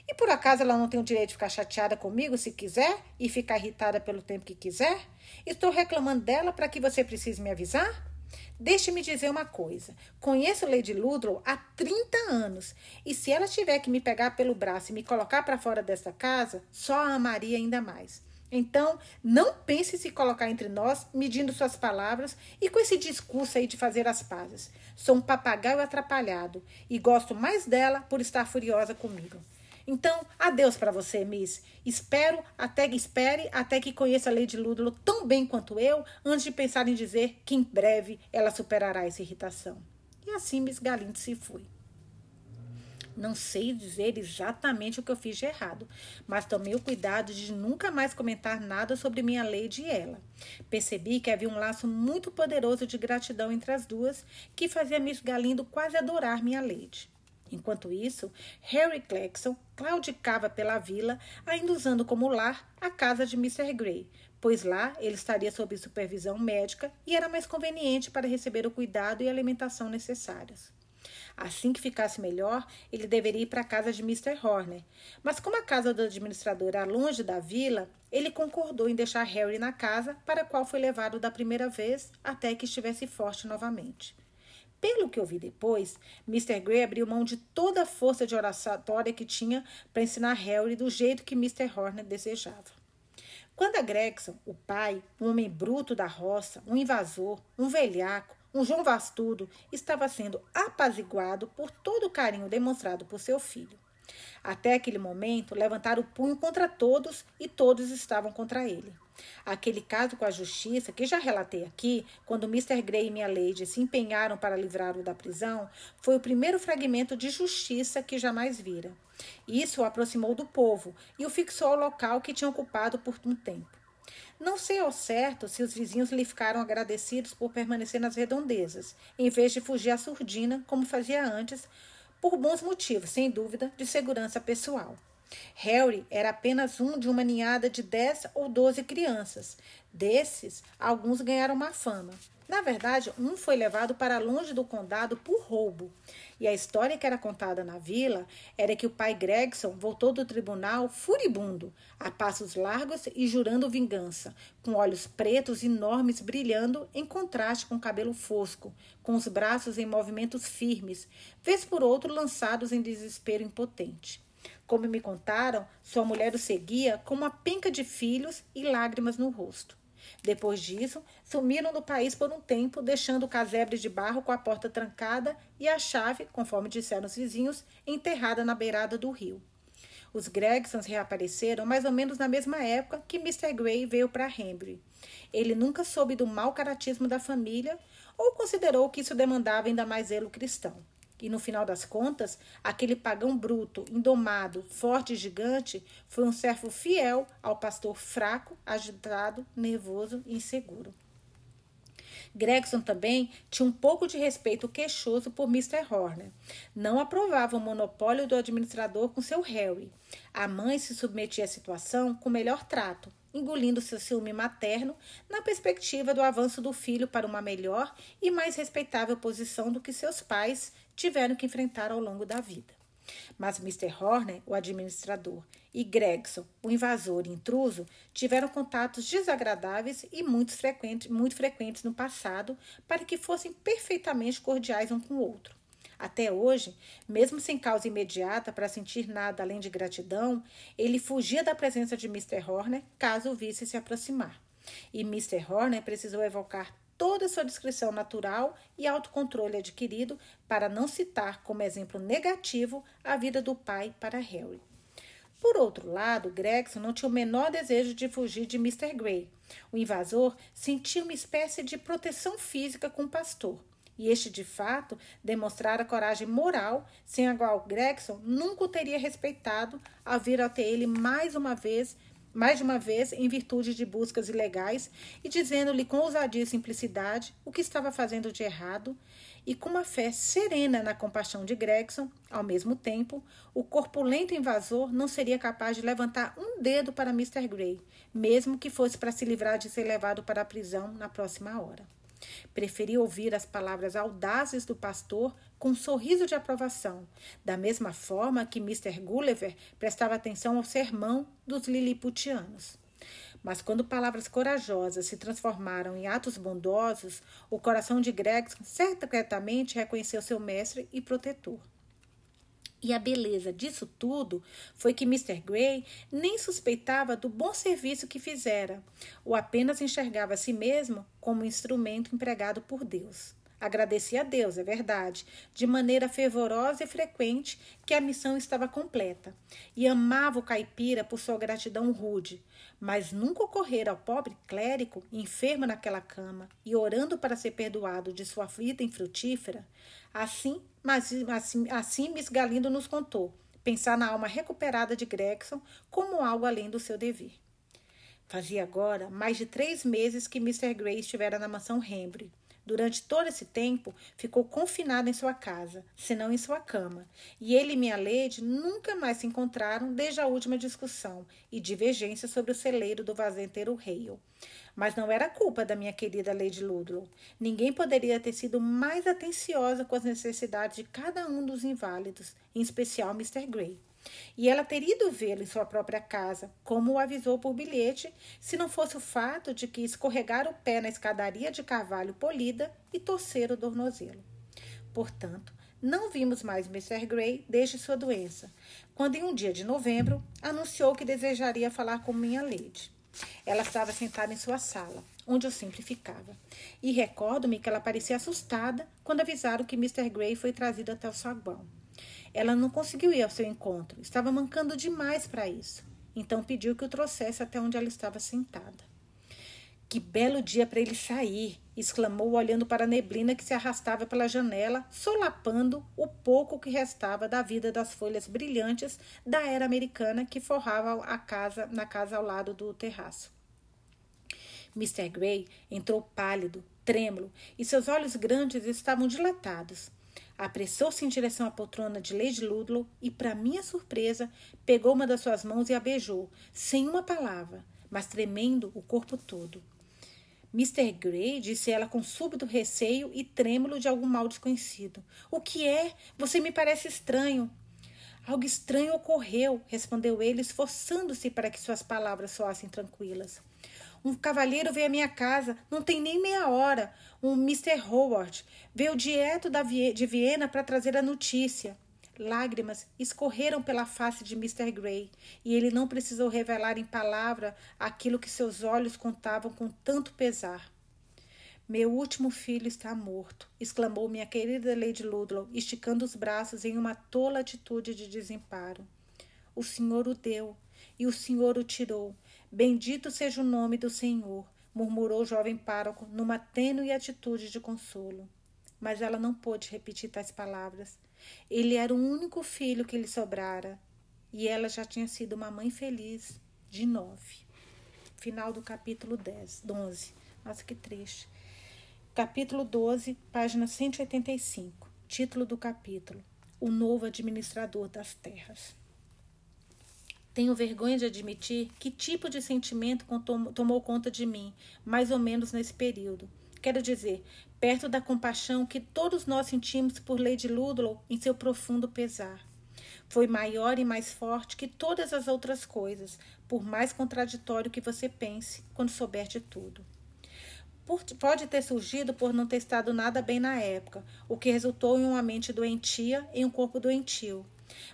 E por acaso ela não tem o direito de ficar chateada comigo se quiser e ficar irritada pelo tempo que quiser? Estou reclamando dela para que você precise me avisar? Deixe-me dizer uma coisa. Conheço Lady Ludlow há 30 anos e se ela tiver que me pegar pelo braço e me colocar para fora desta casa, só a amaria ainda mais. Então, não pense em se colocar entre nós, medindo suas palavras e com esse discurso aí de fazer as pazes. Sou um papagaio atrapalhado e gosto mais dela por estar furiosa comigo. Então, adeus para você, Miss. Espero até que espere até que conheça a Lady Ludlow tão bem quanto eu, antes de pensar em dizer que em breve ela superará essa irritação. E assim Miss Galindo se foi. Não sei dizer exatamente o que eu fiz de errado, mas tomei o cuidado de nunca mais comentar nada sobre minha Lady e ela. Percebi que havia um laço muito poderoso de gratidão entre as duas que fazia Miss Galindo quase adorar minha Lady. Enquanto isso, Harry Clarkson claudicava pela vila, ainda usando como lar a casa de Mr. Gray, pois lá ele estaria sob supervisão médica e era mais conveniente para receber o cuidado e alimentação necessários. Assim que ficasse melhor, ele deveria ir para a casa de Mr. Horner. Mas como a casa do administrador era longe da vila, ele concordou em deixar Harry na casa para a qual foi levado da primeira vez até que estivesse forte novamente. Pelo que eu vi depois, Mr. Gray abriu mão de toda a força de oratória que tinha para ensinar Harry do jeito que Mr. Horner desejava. Quando a Gregson, o pai, um homem bruto da roça, um invasor, um velhaco, um João Vastudo, estava sendo apaziguado por todo o carinho demonstrado por seu filho. Até aquele momento, levantara o punho contra todos e todos estavam contra ele. Aquele caso com a justiça, que já relatei aqui, quando Mr. Gray e minha Lady se empenharam para livrá-lo da prisão, foi o primeiro fragmento de justiça que jamais vira. Isso o aproximou do povo e o fixou ao local que tinha ocupado por um tempo. Não sei ao certo se os vizinhos lhe ficaram agradecidos por permanecer nas redondezas, em vez de fugir à surdina, como fazia antes, por bons motivos, sem dúvida, de segurança pessoal. Harry era apenas um de uma ninhada de dez ou doze crianças. Desses, alguns ganharam má fama. Na verdade, um foi levado para longe do condado por roubo. E a história que era contada na vila era que o pai Gregson voltou do tribunal furibundo, a passos largos e jurando vingança, com olhos pretos enormes brilhando em contraste com o cabelo fosco, com os braços em movimentos firmes, vez por outro lançados em desespero impotente. Como me contaram, sua mulher o seguia com uma penca de filhos e lágrimas no rosto. Depois disso, sumiram do país por um tempo, deixando o casebre de barro com a porta trancada e a chave, conforme disseram os vizinhos, enterrada na beirada do rio. Os Gregsons reapareceram mais ou menos na mesma época que Mr. Gray veio para Henry. Ele nunca soube do mau caratismo da família ou considerou que isso demandava ainda mais zelo cristão. E no final das contas, aquele pagão bruto, indomado, forte e gigante foi um servo fiel ao pastor fraco, agitado, nervoso e inseguro. Gregson também tinha um pouco de respeito queixoso por Mr. Horner. Não aprovava o monopólio do administrador com seu Harry. A mãe se submetia à situação com melhor trato, engolindo seu ciúme materno na perspectiva do avanço do filho para uma melhor e mais respeitável posição do que seus pais tiveram que enfrentar ao longo da vida. Mas Mr. Horner, o administrador, e Gregson, o invasor e intruso, tiveram contatos desagradáveis e muito frequentes, muito frequentes no passado para que fossem perfeitamente cordiais um com o outro. Até hoje, mesmo sem causa imediata para sentir nada além de gratidão, ele fugia da presença de Mr. Horner caso o visse se aproximar. E Mr. Horner precisou evocar toda a sua discrição natural e autocontrole adquirido para não citar como exemplo negativo a vida do pai para Harry. Por outro lado, Gregson não tinha o menor desejo de fugir de Mr. Gray. O invasor sentia uma espécie de proteção física com o pastor. E este, de fato, demonstrara coragem moral, sem a qual Gregson nunca o teria respeitado ao vir até ele mais uma vez mais de uma vez em virtude de buscas ilegais e dizendo-lhe com ousadia e simplicidade o que estava fazendo de errado e com uma fé serena na compaixão de Gregson, ao mesmo tempo, o corpulento invasor não seria capaz de levantar um dedo para Mr. Gray, mesmo que fosse para se livrar de ser levado para a prisão na próxima hora. Preferi ouvir as palavras audazes do pastor com um sorriso de aprovação, da mesma forma que Mr. Gulliver prestava atenção ao sermão dos Lilliputianos. Mas quando palavras corajosas se transformaram em atos bondosos, o coração de Gregson secretamente reconheceu seu mestre e protetor. E a beleza disso tudo foi que Mr. Gray nem suspeitava do bom serviço que fizera, ou apenas enxergava a si mesmo como instrumento empregado por Deus. Agradecia a Deus, é verdade, de maneira fervorosa e frequente que a missão estava completa, e amava o caipira por sua gratidão rude, mas nunca ocorrera ao pobre clérigo, enfermo naquela cama e orando para ser perdoado de sua vida infrutífera, assim, mas, assim, assim Miss Galindo nos contou, pensar na alma recuperada de Gregson como algo além do seu dever. Fazia agora mais de três meses que Mr. Gray estivera na mansão Hembry, Durante todo esse tempo, ficou confinado em sua casa, se não em sua cama, e ele e minha Lady nunca mais se encontraram desde a última discussão e divergência sobre o celeiro do vazenteiro Hale. Mas não era culpa da minha querida Lady Ludlow. Ninguém poderia ter sido mais atenciosa com as necessidades de cada um dos inválidos, em especial Mr. Gray. E ela teria ido vê-lo em sua própria casa, como o avisou por bilhete, se não fosse o fato de que escorregara o pé na escadaria de carvalho polida e torcer o tornozelo. Portanto, não vimos mais Mr. Gray desde sua doença, quando em um dia de novembro anunciou que desejaria falar com minha lady. Ela estava sentada em sua sala, onde eu sempre ficava, e recordo-me que ela parecia assustada quando avisaram que Mr. Gray foi trazido até o saguão. Ela não conseguiu ir ao seu encontro, estava mancando demais para isso. Então pediu que o trouxesse até onde ela estava sentada. Que belo dia para ele sair! exclamou, olhando para a neblina que se arrastava pela janela, solapando o pouco que restava da vida das folhas brilhantes da era americana que forrava a casa na casa ao lado do terraço. Mr. Gray entrou pálido, trêmulo, e seus olhos grandes estavam dilatados. Apressou-se em direção à poltrona de Lady Ludlow e, para minha surpresa, pegou uma das suas mãos e a beijou, sem uma palavra, mas tremendo o corpo todo. Mr. Gray, disse ela com súbito receio e trêmulo de algum mal desconhecido. O que é? Você me parece estranho. Algo estranho ocorreu, respondeu ele, esforçando-se para que suas palavras soassem tranquilas. Um cavalheiro veio à minha casa, não tem nem meia hora. Um Mr. Howard veio direto de Viena para trazer a notícia. Lágrimas escorreram pela face de Mr. Gray e ele não precisou revelar em palavra aquilo que seus olhos contavam com tanto pesar. Meu último filho está morto, exclamou minha querida Lady Ludlow, esticando os braços em uma tola atitude de desamparo. O Senhor o deu e o Senhor o tirou. Bendito seja o nome do Senhor, murmurou o jovem pároco numa tênue atitude de consolo. Mas ela não pôde repetir tais palavras. Ele era o único filho que lhe sobrara e ela já tinha sido uma mãe feliz de nove. Final do capítulo 10, 11. Nossa, que triste. Capítulo 12, página 185. Título do capítulo: O novo administrador das terras. Tenho vergonha de admitir que tipo de sentimento tomou conta de mim, mais ou menos nesse período. Quero dizer, perto da compaixão que todos nós sentimos por Lady Ludlow em seu profundo pesar. Foi maior e mais forte que todas as outras coisas, por mais contraditório que você pense quando souber de tudo. Por, pode ter surgido por não ter estado nada bem na época, o que resultou em uma mente doentia e um corpo doentio.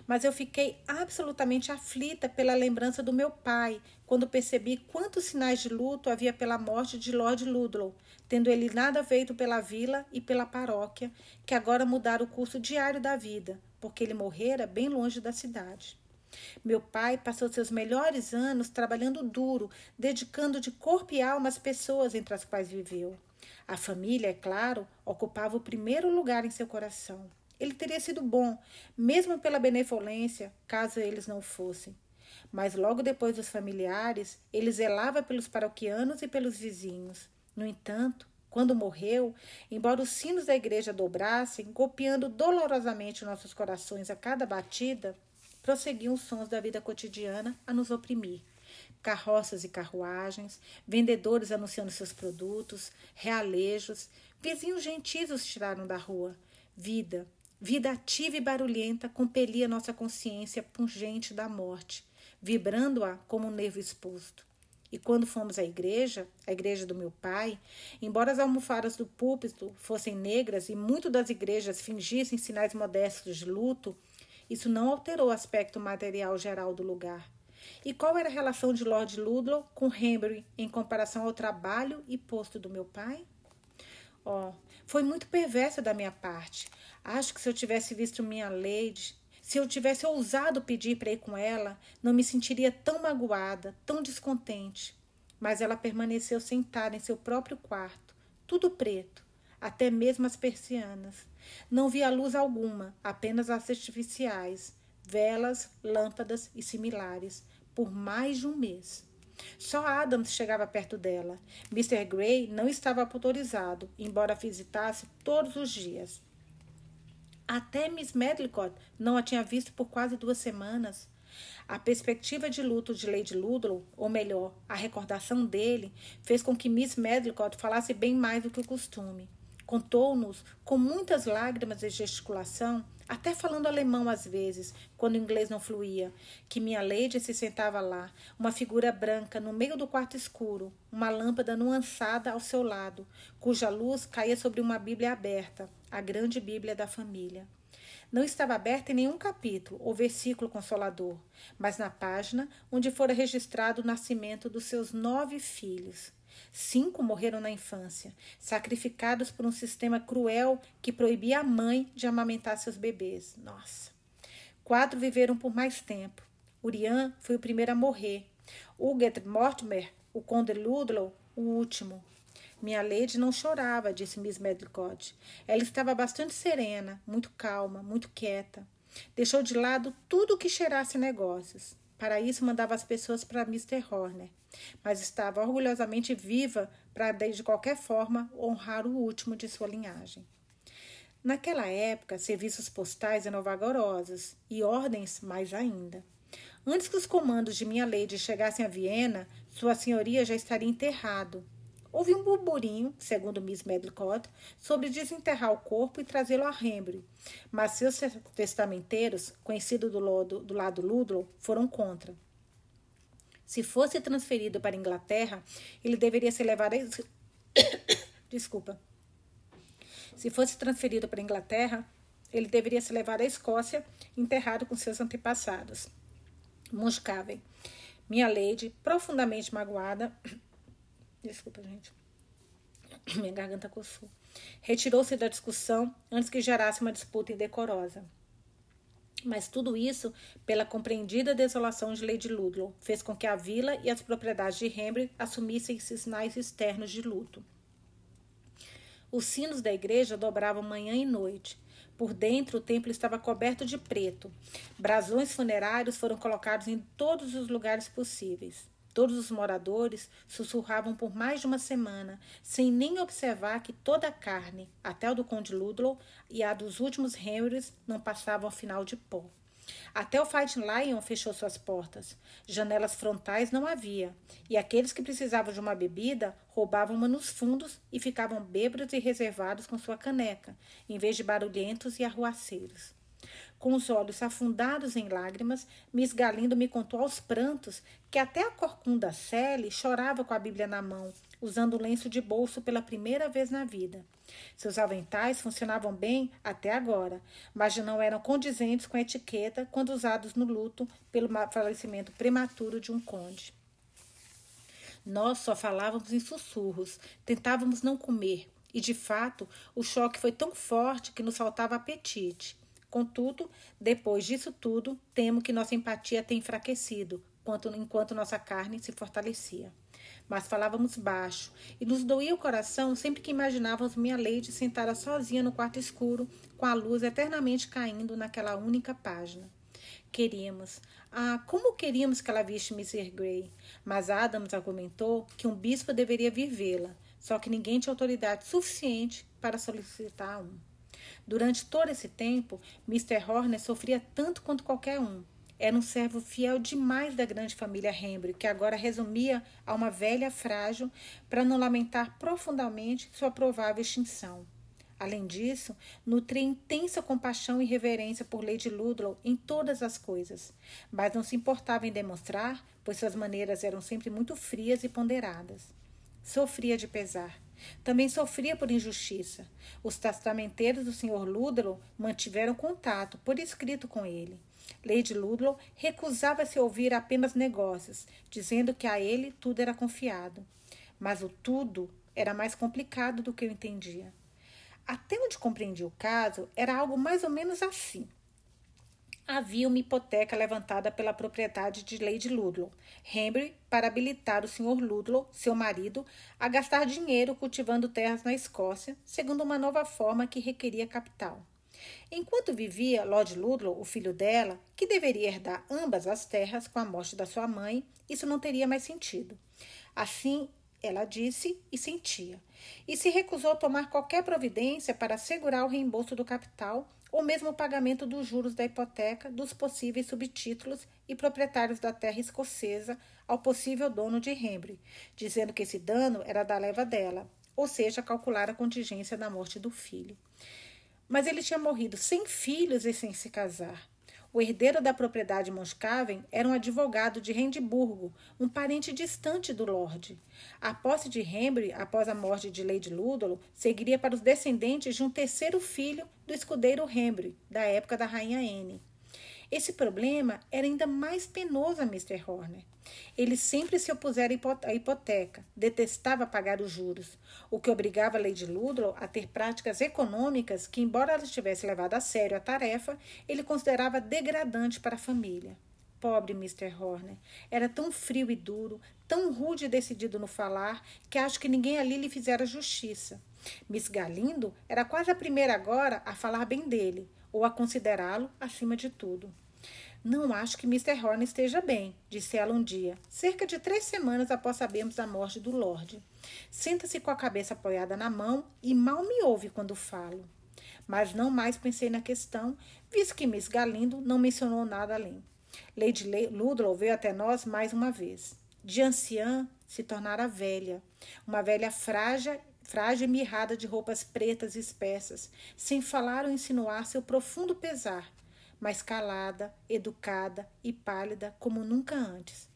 Mas eu fiquei absolutamente aflita pela lembrança do meu pai, quando percebi quantos sinais de luto havia pela morte de Lord Ludlow, tendo ele nada feito pela vila e pela paróquia, que agora mudaram o curso diário da vida, porque ele morrera bem longe da cidade. Meu pai passou seus melhores anos trabalhando duro, dedicando de corpo e alma as pessoas entre as quais viveu. A família, é claro, ocupava o primeiro lugar em seu coração. Ele teria sido bom, mesmo pela benevolência, caso eles não fossem. Mas logo depois dos familiares, ele zelava pelos paroquianos e pelos vizinhos. No entanto, quando morreu, embora os sinos da igreja dobrassem, golpeando dolorosamente nossos corações a cada batida, prosseguiam os sons da vida cotidiana a nos oprimir. Carroças e carruagens, vendedores anunciando seus produtos, realejos, vizinhos gentis os tiraram da rua. Vida, Vida ativa e barulhenta compelia nossa consciência pungente da morte, vibrando-a como um nervo exposto. E quando fomos à igreja, a igreja do meu pai, embora as almofadas do púlpito fossem negras e muito das igrejas fingissem sinais modestos de luto, isso não alterou o aspecto material geral do lugar. E qual era a relação de Lord Ludlow com Henry em comparação ao trabalho e posto do meu pai? Oh, foi muito perversa da minha parte. Acho que se eu tivesse visto minha Lady, se eu tivesse ousado pedir para ir com ela, não me sentiria tão magoada, tão descontente. Mas ela permaneceu sentada em seu próprio quarto, tudo preto, até mesmo as persianas. Não via luz alguma, apenas as artificiais, velas, lâmpadas e similares, por mais de um mês. Só Adams chegava perto dela. Mr. Gray não estava autorizado, embora visitasse todos os dias. Até Miss Medlicott não a tinha visto por quase duas semanas. A perspectiva de luto de Lady Ludlow, ou melhor, a recordação dele, fez com que Miss Medlicott falasse bem mais do que o costume. Contou-nos, com muitas lágrimas e gesticulação, até falando alemão às vezes, quando o inglês não fluía, que minha lady se sentava lá, uma figura branca no meio do quarto escuro, uma lâmpada nuançada ao seu lado, cuja luz caía sobre uma Bíblia aberta, a grande Bíblia da família. Não estava aberta em nenhum capítulo ou versículo consolador, mas na página onde fora registrado o nascimento dos seus nove filhos. Cinco morreram na infância, sacrificados por um sistema cruel que proibia a mãe de amamentar seus bebês. Nossa. Quatro viveram por mais tempo. Urian foi o primeiro a morrer. Uget Mortimer, o conde Ludlow, o último. Minha Lady não chorava, disse Miss Medlicott. Ela estava bastante serena, muito calma, muito quieta. Deixou de lado tudo que cheirasse negócios. Para isso, mandava as pessoas para Mr. Horner, mas estava orgulhosamente viva para, de qualquer forma, honrar o último de sua linhagem. Naquela época, serviços postais eram vagarosos e ordens mais ainda. Antes que os comandos de minha lady chegassem a Viena, sua senhoria já estaria enterrado. Houve um burburinho, segundo Miss Medlicott, sobre desenterrar o corpo e trazê-lo a Hembry, mas seus testamenteiros, conhecidos do lado, do lado Ludlow, foram contra. Se fosse transferido para a Inglaterra, ele deveria ser levado a... Desculpa. Se fosse transferido para a Inglaterra, ele deveria ser levado à Escócia, enterrado com seus antepassados. Muscaven. Minha lady, profundamente magoada. Desculpa, gente. Minha garganta coçou. Retirou-se da discussão antes que gerasse uma disputa indecorosa. Mas tudo isso, pela compreendida desolação de Lady Ludlow, fez com que a vila e as propriedades de Henry assumissem sinais externos de luto. Os sinos da igreja dobravam manhã e noite. Por dentro, o templo estava coberto de preto. Brasões funerários foram colocados em todos os lugares possíveis. Todos os moradores sussurravam por mais de uma semana, sem nem observar que toda a carne, até o do Conde Ludlow e a dos últimos Henrys, não passavam ao final de pó. Até o Fighting Lion fechou suas portas. Janelas frontais não havia, e aqueles que precisavam de uma bebida roubavam uma nos fundos e ficavam bêbados e reservados com sua caneca, em vez de barulhentos e arruaceiros. Com os olhos afundados em lágrimas, Miss Galindo me contou aos prantos que até a corcunda Sally chorava com a Bíblia na mão, usando o lenço de bolso pela primeira vez na vida. Seus aventais funcionavam bem até agora, mas não eram condizentes com a etiqueta quando usados no luto pelo falecimento prematuro de um conde. Nós só falávamos em sussurros, tentávamos não comer, e de fato o choque foi tão forte que nos faltava apetite. Contudo, depois disso tudo, temo que nossa empatia tenha enfraquecido, enquanto nossa carne se fortalecia mas falávamos baixo, e nos doía o coração sempre que imaginávamos minha Lady sentada sozinha no quarto escuro, com a luz eternamente caindo naquela única página. Queríamos, ah, como queríamos que ela visse Mr. Gray, mas Adams argumentou que um bispo deveria vir vê-la, só que ninguém tinha autoridade suficiente para solicitar um. Durante todo esse tempo, Mr. Horner sofria tanto quanto qualquer um. Era um servo fiel demais da grande família Hembry, que agora resumia a uma velha frágil para não lamentar profundamente sua provável extinção. Além disso, nutria intensa compaixão e reverência por Lady Ludlow em todas as coisas, mas não se importava em demonstrar, pois suas maneiras eram sempre muito frias e ponderadas. Sofria de pesar. Também sofria por injustiça. Os testamenteiros do Sr. Ludlow mantiveram contato por escrito com ele. Lady Ludlow recusava-se a ouvir apenas negócios, dizendo que a ele tudo era confiado. Mas o tudo era mais complicado do que eu entendia. Até onde compreendi o caso, era algo mais ou menos assim. Havia uma hipoteca levantada pela propriedade de Lady Ludlow, Henry, para habilitar o Sr. Ludlow, seu marido, a gastar dinheiro cultivando terras na Escócia, segundo uma nova forma que requeria capital. Enquanto vivia Lord Ludlow, o filho dela, que deveria herdar ambas as terras com a morte da sua mãe, isso não teria mais sentido. Assim, ela disse e sentia, e se recusou a tomar qualquer providência para assegurar o reembolso do capital ou mesmo o pagamento dos juros da hipoteca dos possíveis subtítulos e proprietários da terra escocesa ao possível dono de Hembry, dizendo que esse dano era da leva dela, ou seja, calcular a contingência da morte do filho. Mas ele tinha morrido sem filhos e sem se casar. O herdeiro da propriedade Moscaven era um advogado de Rendimburgo, um parente distante do Lorde. A posse de Henry, após a morte de Lady Ludlow, seguiria para os descendentes de um terceiro filho do escudeiro Henry, da época da Rainha Anne. Esse problema era ainda mais penoso a Mr. Horner. Ele sempre se opusera à hipoteca, detestava pagar os juros, o que obrigava Lady Ludlow a ter práticas econômicas que, embora ela tivesse levado a sério a tarefa, ele considerava degradante para a família. Pobre Mr. Horner. Era tão frio e duro, tão rude e decidido no falar, que acho que ninguém ali lhe fizera justiça. Miss Galindo era quase a primeira agora a falar bem dele, ou a considerá-lo acima de tudo. Não acho que Mr. Horner esteja bem, disse ela um dia, cerca de três semanas após sabermos da morte do Lorde. Senta-se com a cabeça apoiada na mão e mal me ouve quando falo. Mas não mais pensei na questão, visto que Miss Galindo não mencionou nada além. Lady Ludlow veio até nós mais uma vez. De anciã se tornara velha, uma velha frágil, frágil e mirrada de roupas pretas e espessas, sem falar ou insinuar seu profundo pesar, mas calada, educada e pálida como nunca antes.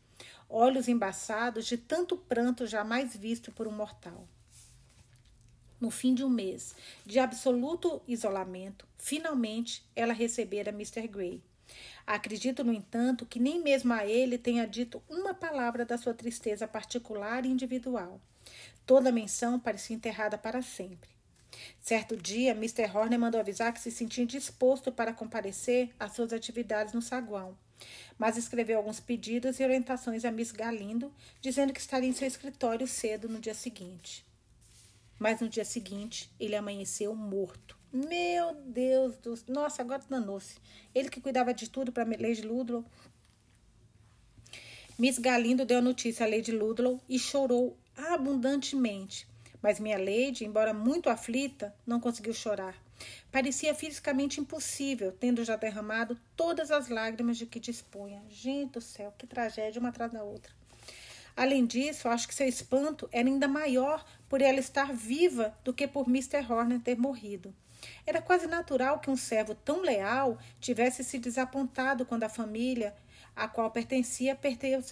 Olhos embaçados de tanto pranto jamais visto por um mortal. No fim de um mês de absoluto isolamento, finalmente ela recebera Mr. Gray. Acredito, no entanto, que nem mesmo a ele tenha dito uma palavra da sua tristeza particular e individual. Toda menção parecia enterrada para sempre. Certo dia, Mr. Horner mandou avisar que se sentia disposto para comparecer às suas atividades no saguão, mas escreveu alguns pedidos e orientações a Miss Galindo, dizendo que estaria em seu escritório cedo no dia seguinte. Mas no dia seguinte, ele amanheceu morto. Meu Deus do Nossa, agora danou-se. Ele que cuidava de tudo para Lady Ludlow. Miss Galindo deu a notícia a Lady Ludlow e chorou abundantemente. Mas minha Lady, embora muito aflita, não conseguiu chorar. Parecia fisicamente impossível, tendo já derramado todas as lágrimas de que dispunha. Gente do céu, que tragédia uma atrás da outra. Além disso, acho que seu espanto era ainda maior por ela estar viva do que por Mr. Horner ter morrido. Era quase natural que um servo tão leal tivesse se desapontado quando a família a qual pertencia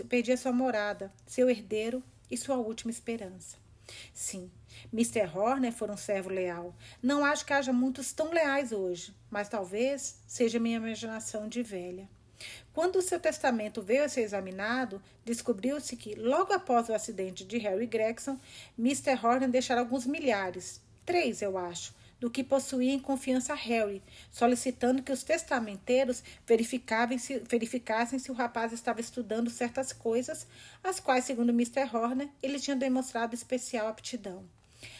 perdia sua morada, seu herdeiro e sua última esperança. Sim, Mr. Horner foi um servo leal. Não acho que haja muitos tão leais hoje, mas talvez seja minha imaginação de velha. Quando o seu testamento veio a ser examinado, descobriu-se que, logo após o acidente de Harry Gregson, Mr. Horner deixara alguns milhares, três, eu acho, do que possuía em confiança Harry, solicitando que os testamenteiros se, verificassem se o rapaz estava estudando certas coisas, as quais, segundo Mr. Horner, ele tinha demonstrado especial aptidão.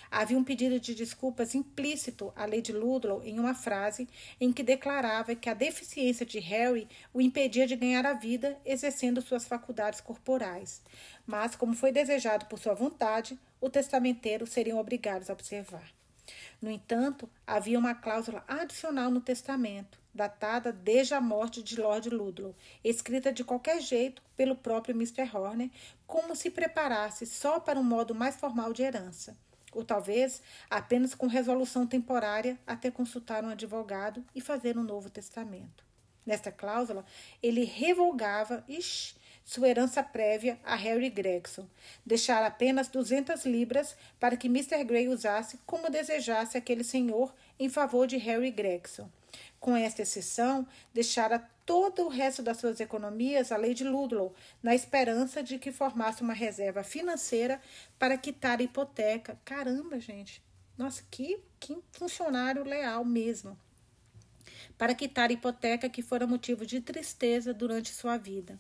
Havia um pedido de desculpas implícito a Lady Ludlow em uma frase em que declarava que a deficiência de Harry o impedia de ganhar a vida exercendo suas faculdades corporais. Mas, como foi desejado por sua vontade, o testamenteiro seriam obrigados a observar. No entanto, havia uma cláusula adicional no testamento, datada desde a morte de Lord Ludlow, escrita de qualquer jeito pelo próprio Mr. Horner, como se preparasse só para um modo mais formal de herança, ou talvez apenas com resolução temporária até consultar um advogado e fazer um novo testamento. Nesta cláusula, ele revogava, ixi, sua herança prévia a Harry Gregson, deixar apenas 200 libras para que Mr. Gray usasse como desejasse aquele senhor em favor de Harry Gregson. Com esta exceção, deixara todo o resto das suas economias à Lady Ludlow, na esperança de que formasse uma reserva financeira para quitar a hipoteca. Caramba, gente! Nossa, que, que funcionário leal mesmo! Para quitar a hipoteca que fora motivo de tristeza durante sua vida.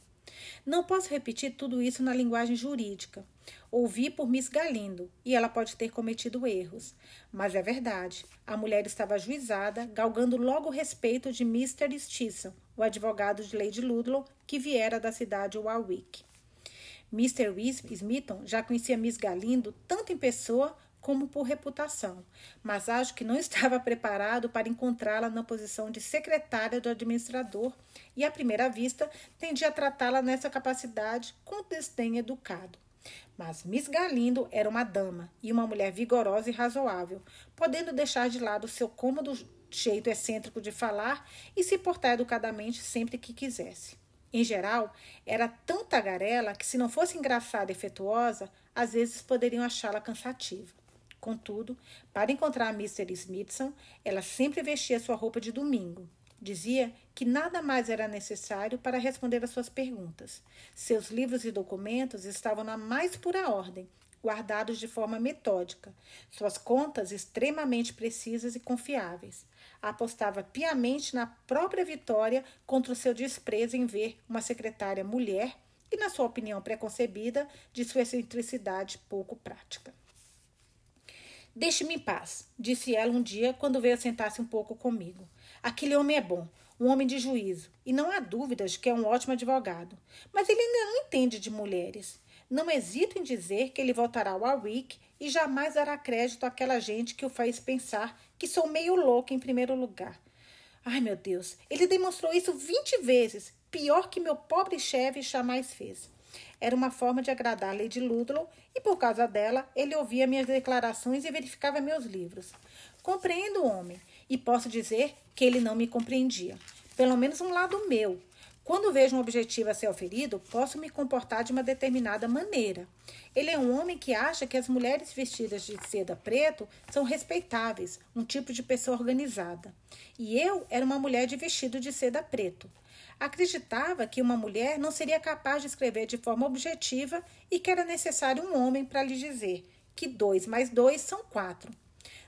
Não posso repetir tudo isso na linguagem jurídica. Ouvi por Miss Galindo e ela pode ter cometido erros. Mas é verdade. A mulher estava ajuizada, galgando logo o respeito de Mr. Stisson, o advogado de Lady Ludlow, que viera da cidade Warwick. Mr. Smithon já conhecia Miss Galindo tanto em pessoa como por reputação, mas acho que não estava preparado para encontrá-la na posição de secretária do administrador e, à primeira vista, tendia a tratá-la nessa capacidade com desdém educado. Mas Miss Galindo era uma dama e uma mulher vigorosa e razoável, podendo deixar de lado seu cômodo jeito excêntrico de falar e se portar educadamente sempre que quisesse. Em geral, era tão tagarela que, se não fosse engraçada e efetuosa, às vezes poderiam achá-la cansativa. Contudo, para encontrar Mr. Smithson, ela sempre vestia sua roupa de domingo. Dizia que nada mais era necessário para responder às suas perguntas. Seus livros e documentos estavam na mais pura ordem, guardados de forma metódica, suas contas extremamente precisas e confiáveis. Apostava piamente na própria vitória contra o seu desprezo em ver uma secretária mulher e, na sua opinião preconcebida, de sua excentricidade pouco prática. Deixe-me em paz, disse ela um dia quando veio sentar-se um pouco comigo. Aquele homem é bom, um homem de juízo, e não há dúvidas de que é um ótimo advogado. Mas ele ainda não entende de mulheres. Não hesito em dizer que ele voltará ao Warwick e jamais dará crédito àquela gente que o faz pensar que sou meio louca em primeiro lugar. Ai, meu Deus, ele demonstrou isso vinte vezes, pior que meu pobre chefe jamais fez. Era uma forma de agradar Lady Ludlow e, por causa dela, ele ouvia minhas declarações e verificava meus livros. Compreendo o homem e posso dizer que ele não me compreendia. Pelo menos um lado meu. Quando vejo um objetivo a ser oferido, posso me comportar de uma determinada maneira. Ele é um homem que acha que as mulheres vestidas de seda preto são respeitáveis, um tipo de pessoa organizada. E eu era uma mulher de vestido de seda preto. Acreditava que uma mulher não seria capaz de escrever de forma objetiva e que era necessário um homem para lhe dizer que dois mais dois são quatro.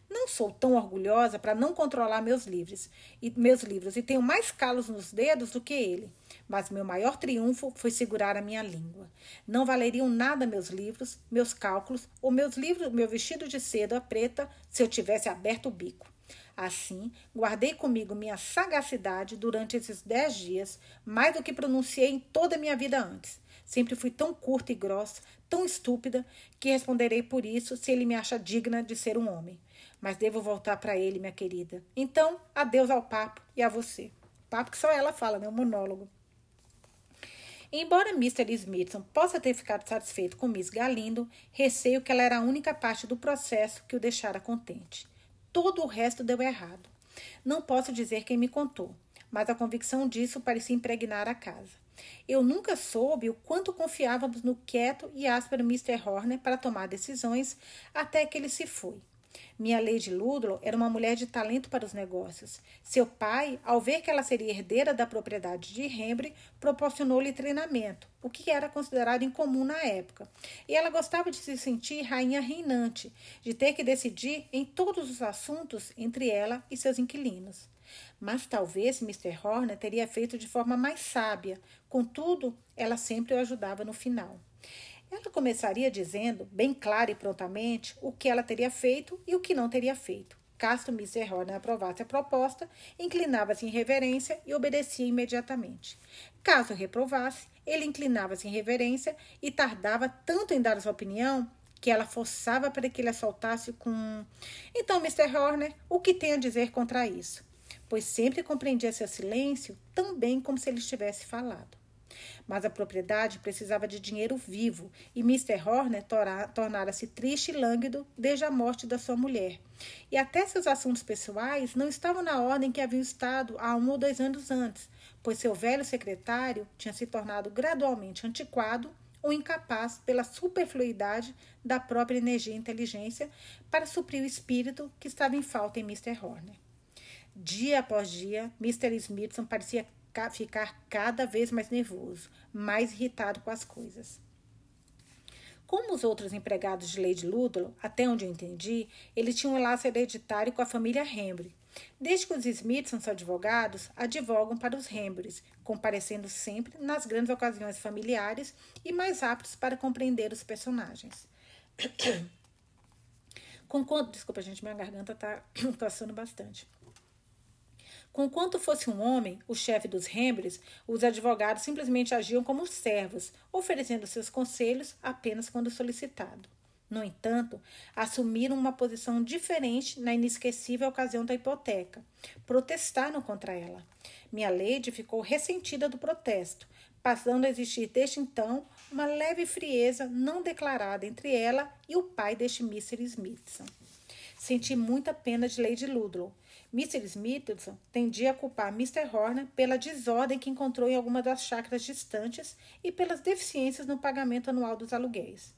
Não sou tão orgulhosa para não controlar meus livros e meus livros e tenho mais calos nos dedos do que ele. Mas meu maior triunfo foi segurar a minha língua. Não valeriam nada meus livros, meus cálculos ou meus livros, meu vestido de seda preta se eu tivesse aberto o bico. Assim, guardei comigo minha sagacidade durante esses dez dias, mais do que pronunciei em toda a minha vida antes. Sempre fui tão curta e grossa, tão estúpida, que responderei por isso se ele me acha digna de ser um homem mas devo voltar para ele, minha querida. Então, adeus ao papo e a você. Papo que só ela fala, né? Monólogo. Embora Mr. Smithson possa ter ficado satisfeito com Miss Galindo, receio que ela era a única parte do processo que o deixara contente. Todo o resto deu errado. Não posso dizer quem me contou, mas a convicção disso parecia impregnar a casa. Eu nunca soube o quanto confiávamos no quieto e áspero Mr. Horner para tomar decisões até que ele se foi. Minha Lady Ludlow era uma mulher de talento para os negócios. Seu pai, ao ver que ela seria herdeira da propriedade de Hembre, proporcionou-lhe treinamento, o que era considerado incomum na época. E ela gostava de se sentir rainha reinante, de ter que decidir em todos os assuntos entre ela e seus inquilinos. Mas talvez Mr. Horner teria feito de forma mais sábia, contudo, ela sempre o ajudava no final. Ela começaria dizendo, bem clara e prontamente, o que ela teria feito e o que não teria feito. Caso Mr. Horner aprovasse a proposta, inclinava-se em reverência e obedecia imediatamente. Caso reprovasse, ele inclinava-se em reverência e tardava tanto em dar sua opinião que ela forçava para que ele a soltasse com: Então, Mr. Horner, o que tem a dizer contra isso? Pois sempre compreendia seu silêncio tão bem como se ele tivesse falado. Mas a propriedade precisava de dinheiro vivo e Mr. Horner tornara-se triste e lânguido desde a morte da sua mulher. E até seus assuntos pessoais não estavam na ordem que haviam estado há um ou dois anos antes, pois seu velho secretário tinha se tornado gradualmente antiquado ou incapaz pela superfluidade da própria energia e inteligência para suprir o espírito que estava em falta em Mr. Horner. Dia após dia, Mr. Smithson parecia ficar cada vez mais nervoso, mais irritado com as coisas. Como os outros empregados de Lady Ludlow, até onde eu entendi, ele tinha um laço hereditário com a família Henry. Desde que os Smiths são advogados, advogam para os Hembres, comparecendo sempre nas grandes ocasiões familiares e mais aptos para compreender os personagens. Quanto, desculpa, gente, minha garganta está coçando bastante. Conquanto fosse um homem, o chefe dos Rembres, os advogados simplesmente agiam como servos, oferecendo seus conselhos apenas quando solicitado. No entanto, assumiram uma posição diferente na inesquecível ocasião da hipoteca. Protestaram contra ela. Minha lady ficou ressentida do protesto, passando a existir desde então uma leve frieza não declarada entre ela e o pai deste Mr. Smithson. Senti muita pena de Lady Ludlow, Mr. Smithson tendia a culpar Mr. Horner pela desordem que encontrou em alguma das chácaras distantes e pelas deficiências no pagamento anual dos aluguéis.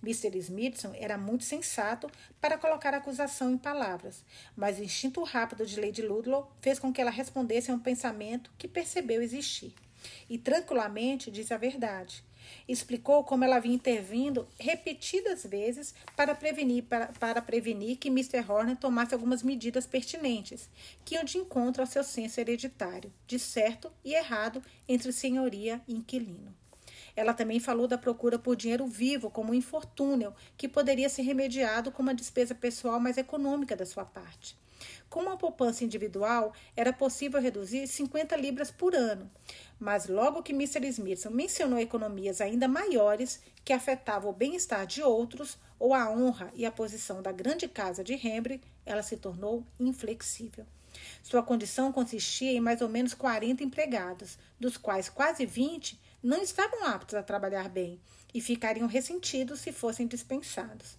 Mr. Smithson era muito sensato para colocar a acusação em palavras, mas o instinto rápido de Lady Ludlow fez com que ela respondesse a um pensamento que percebeu existir. E tranquilamente disse a verdade. Explicou como ela vinha intervindo repetidas vezes para prevenir, para, para prevenir que Mr. Horner tomasse algumas medidas pertinentes, que iam de encontro ao seu senso hereditário, de certo e errado entre senhoria e inquilino. Ela também falou da procura por dinheiro vivo como um infortúnio que poderia ser remediado com uma despesa pessoal mais econômica da sua parte. Com uma poupança individual, era possível reduzir 50 libras por ano. Mas logo que Mr. Smithson mencionou economias ainda maiores que afetavam o bem-estar de outros ou a honra e a posição da grande casa de Henry, ela se tornou inflexível. Sua condição consistia em mais ou menos 40 empregados, dos quais quase 20 não estavam aptos a trabalhar bem e ficariam ressentidos se fossem dispensados.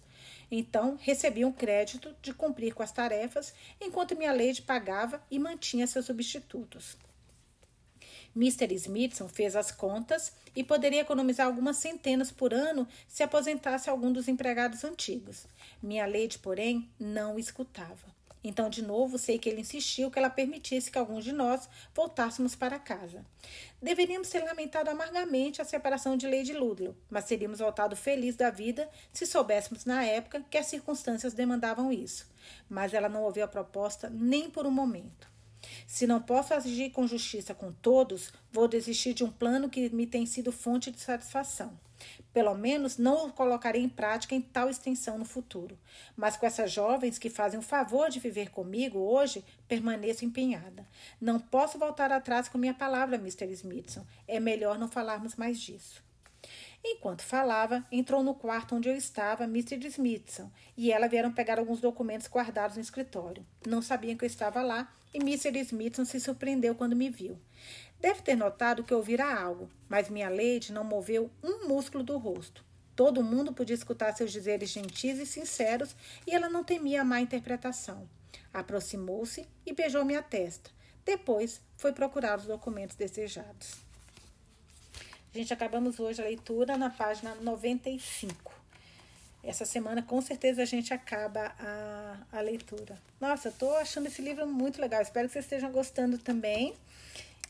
Então, recebiam crédito de cumprir com as tarefas, enquanto minha lady pagava e mantinha seus substitutos. Mr. Smithson fez as contas e poderia economizar algumas centenas por ano se aposentasse algum dos empregados antigos. Minha lady, porém, não escutava. Então, de novo, sei que ele insistiu que ela permitisse que alguns de nós voltássemos para casa. Deveríamos ter lamentado amargamente a separação de Lady Ludlow, mas teríamos voltado felizes da vida se soubéssemos na época que as circunstâncias demandavam isso. Mas ela não ouviu a proposta nem por um momento. Se não posso agir com justiça com todos, vou desistir de um plano que me tem sido fonte de satisfação. Pelo menos não o colocarei em prática em tal extensão no futuro. Mas com essas jovens que fazem o favor de viver comigo hoje, permaneço empenhada. Não posso voltar atrás com minha palavra, Mr. Smithson. É melhor não falarmos mais disso. Enquanto falava, entrou no quarto onde eu estava Mr. Smithson e ela vieram pegar alguns documentos guardados no escritório. Não sabiam que eu estava lá e Mr. Smithson se surpreendeu quando me viu. Deve ter notado que ouvira algo, mas minha lady não moveu um músculo do rosto. Todo mundo podia escutar seus dizeres gentis e sinceros e ela não temia a má interpretação. Aproximou-se e beijou minha testa. Depois foi procurar os documentos desejados. Gente, acabamos hoje a leitura na página 95. Essa semana, com certeza, a gente acaba a, a leitura. Nossa, eu tô achando esse livro muito legal. Espero que vocês estejam gostando também.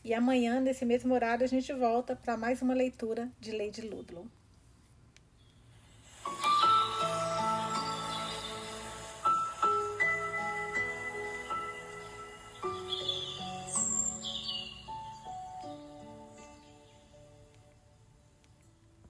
E amanhã, nesse mesmo horário, a gente volta para mais uma leitura de Lady Ludlow.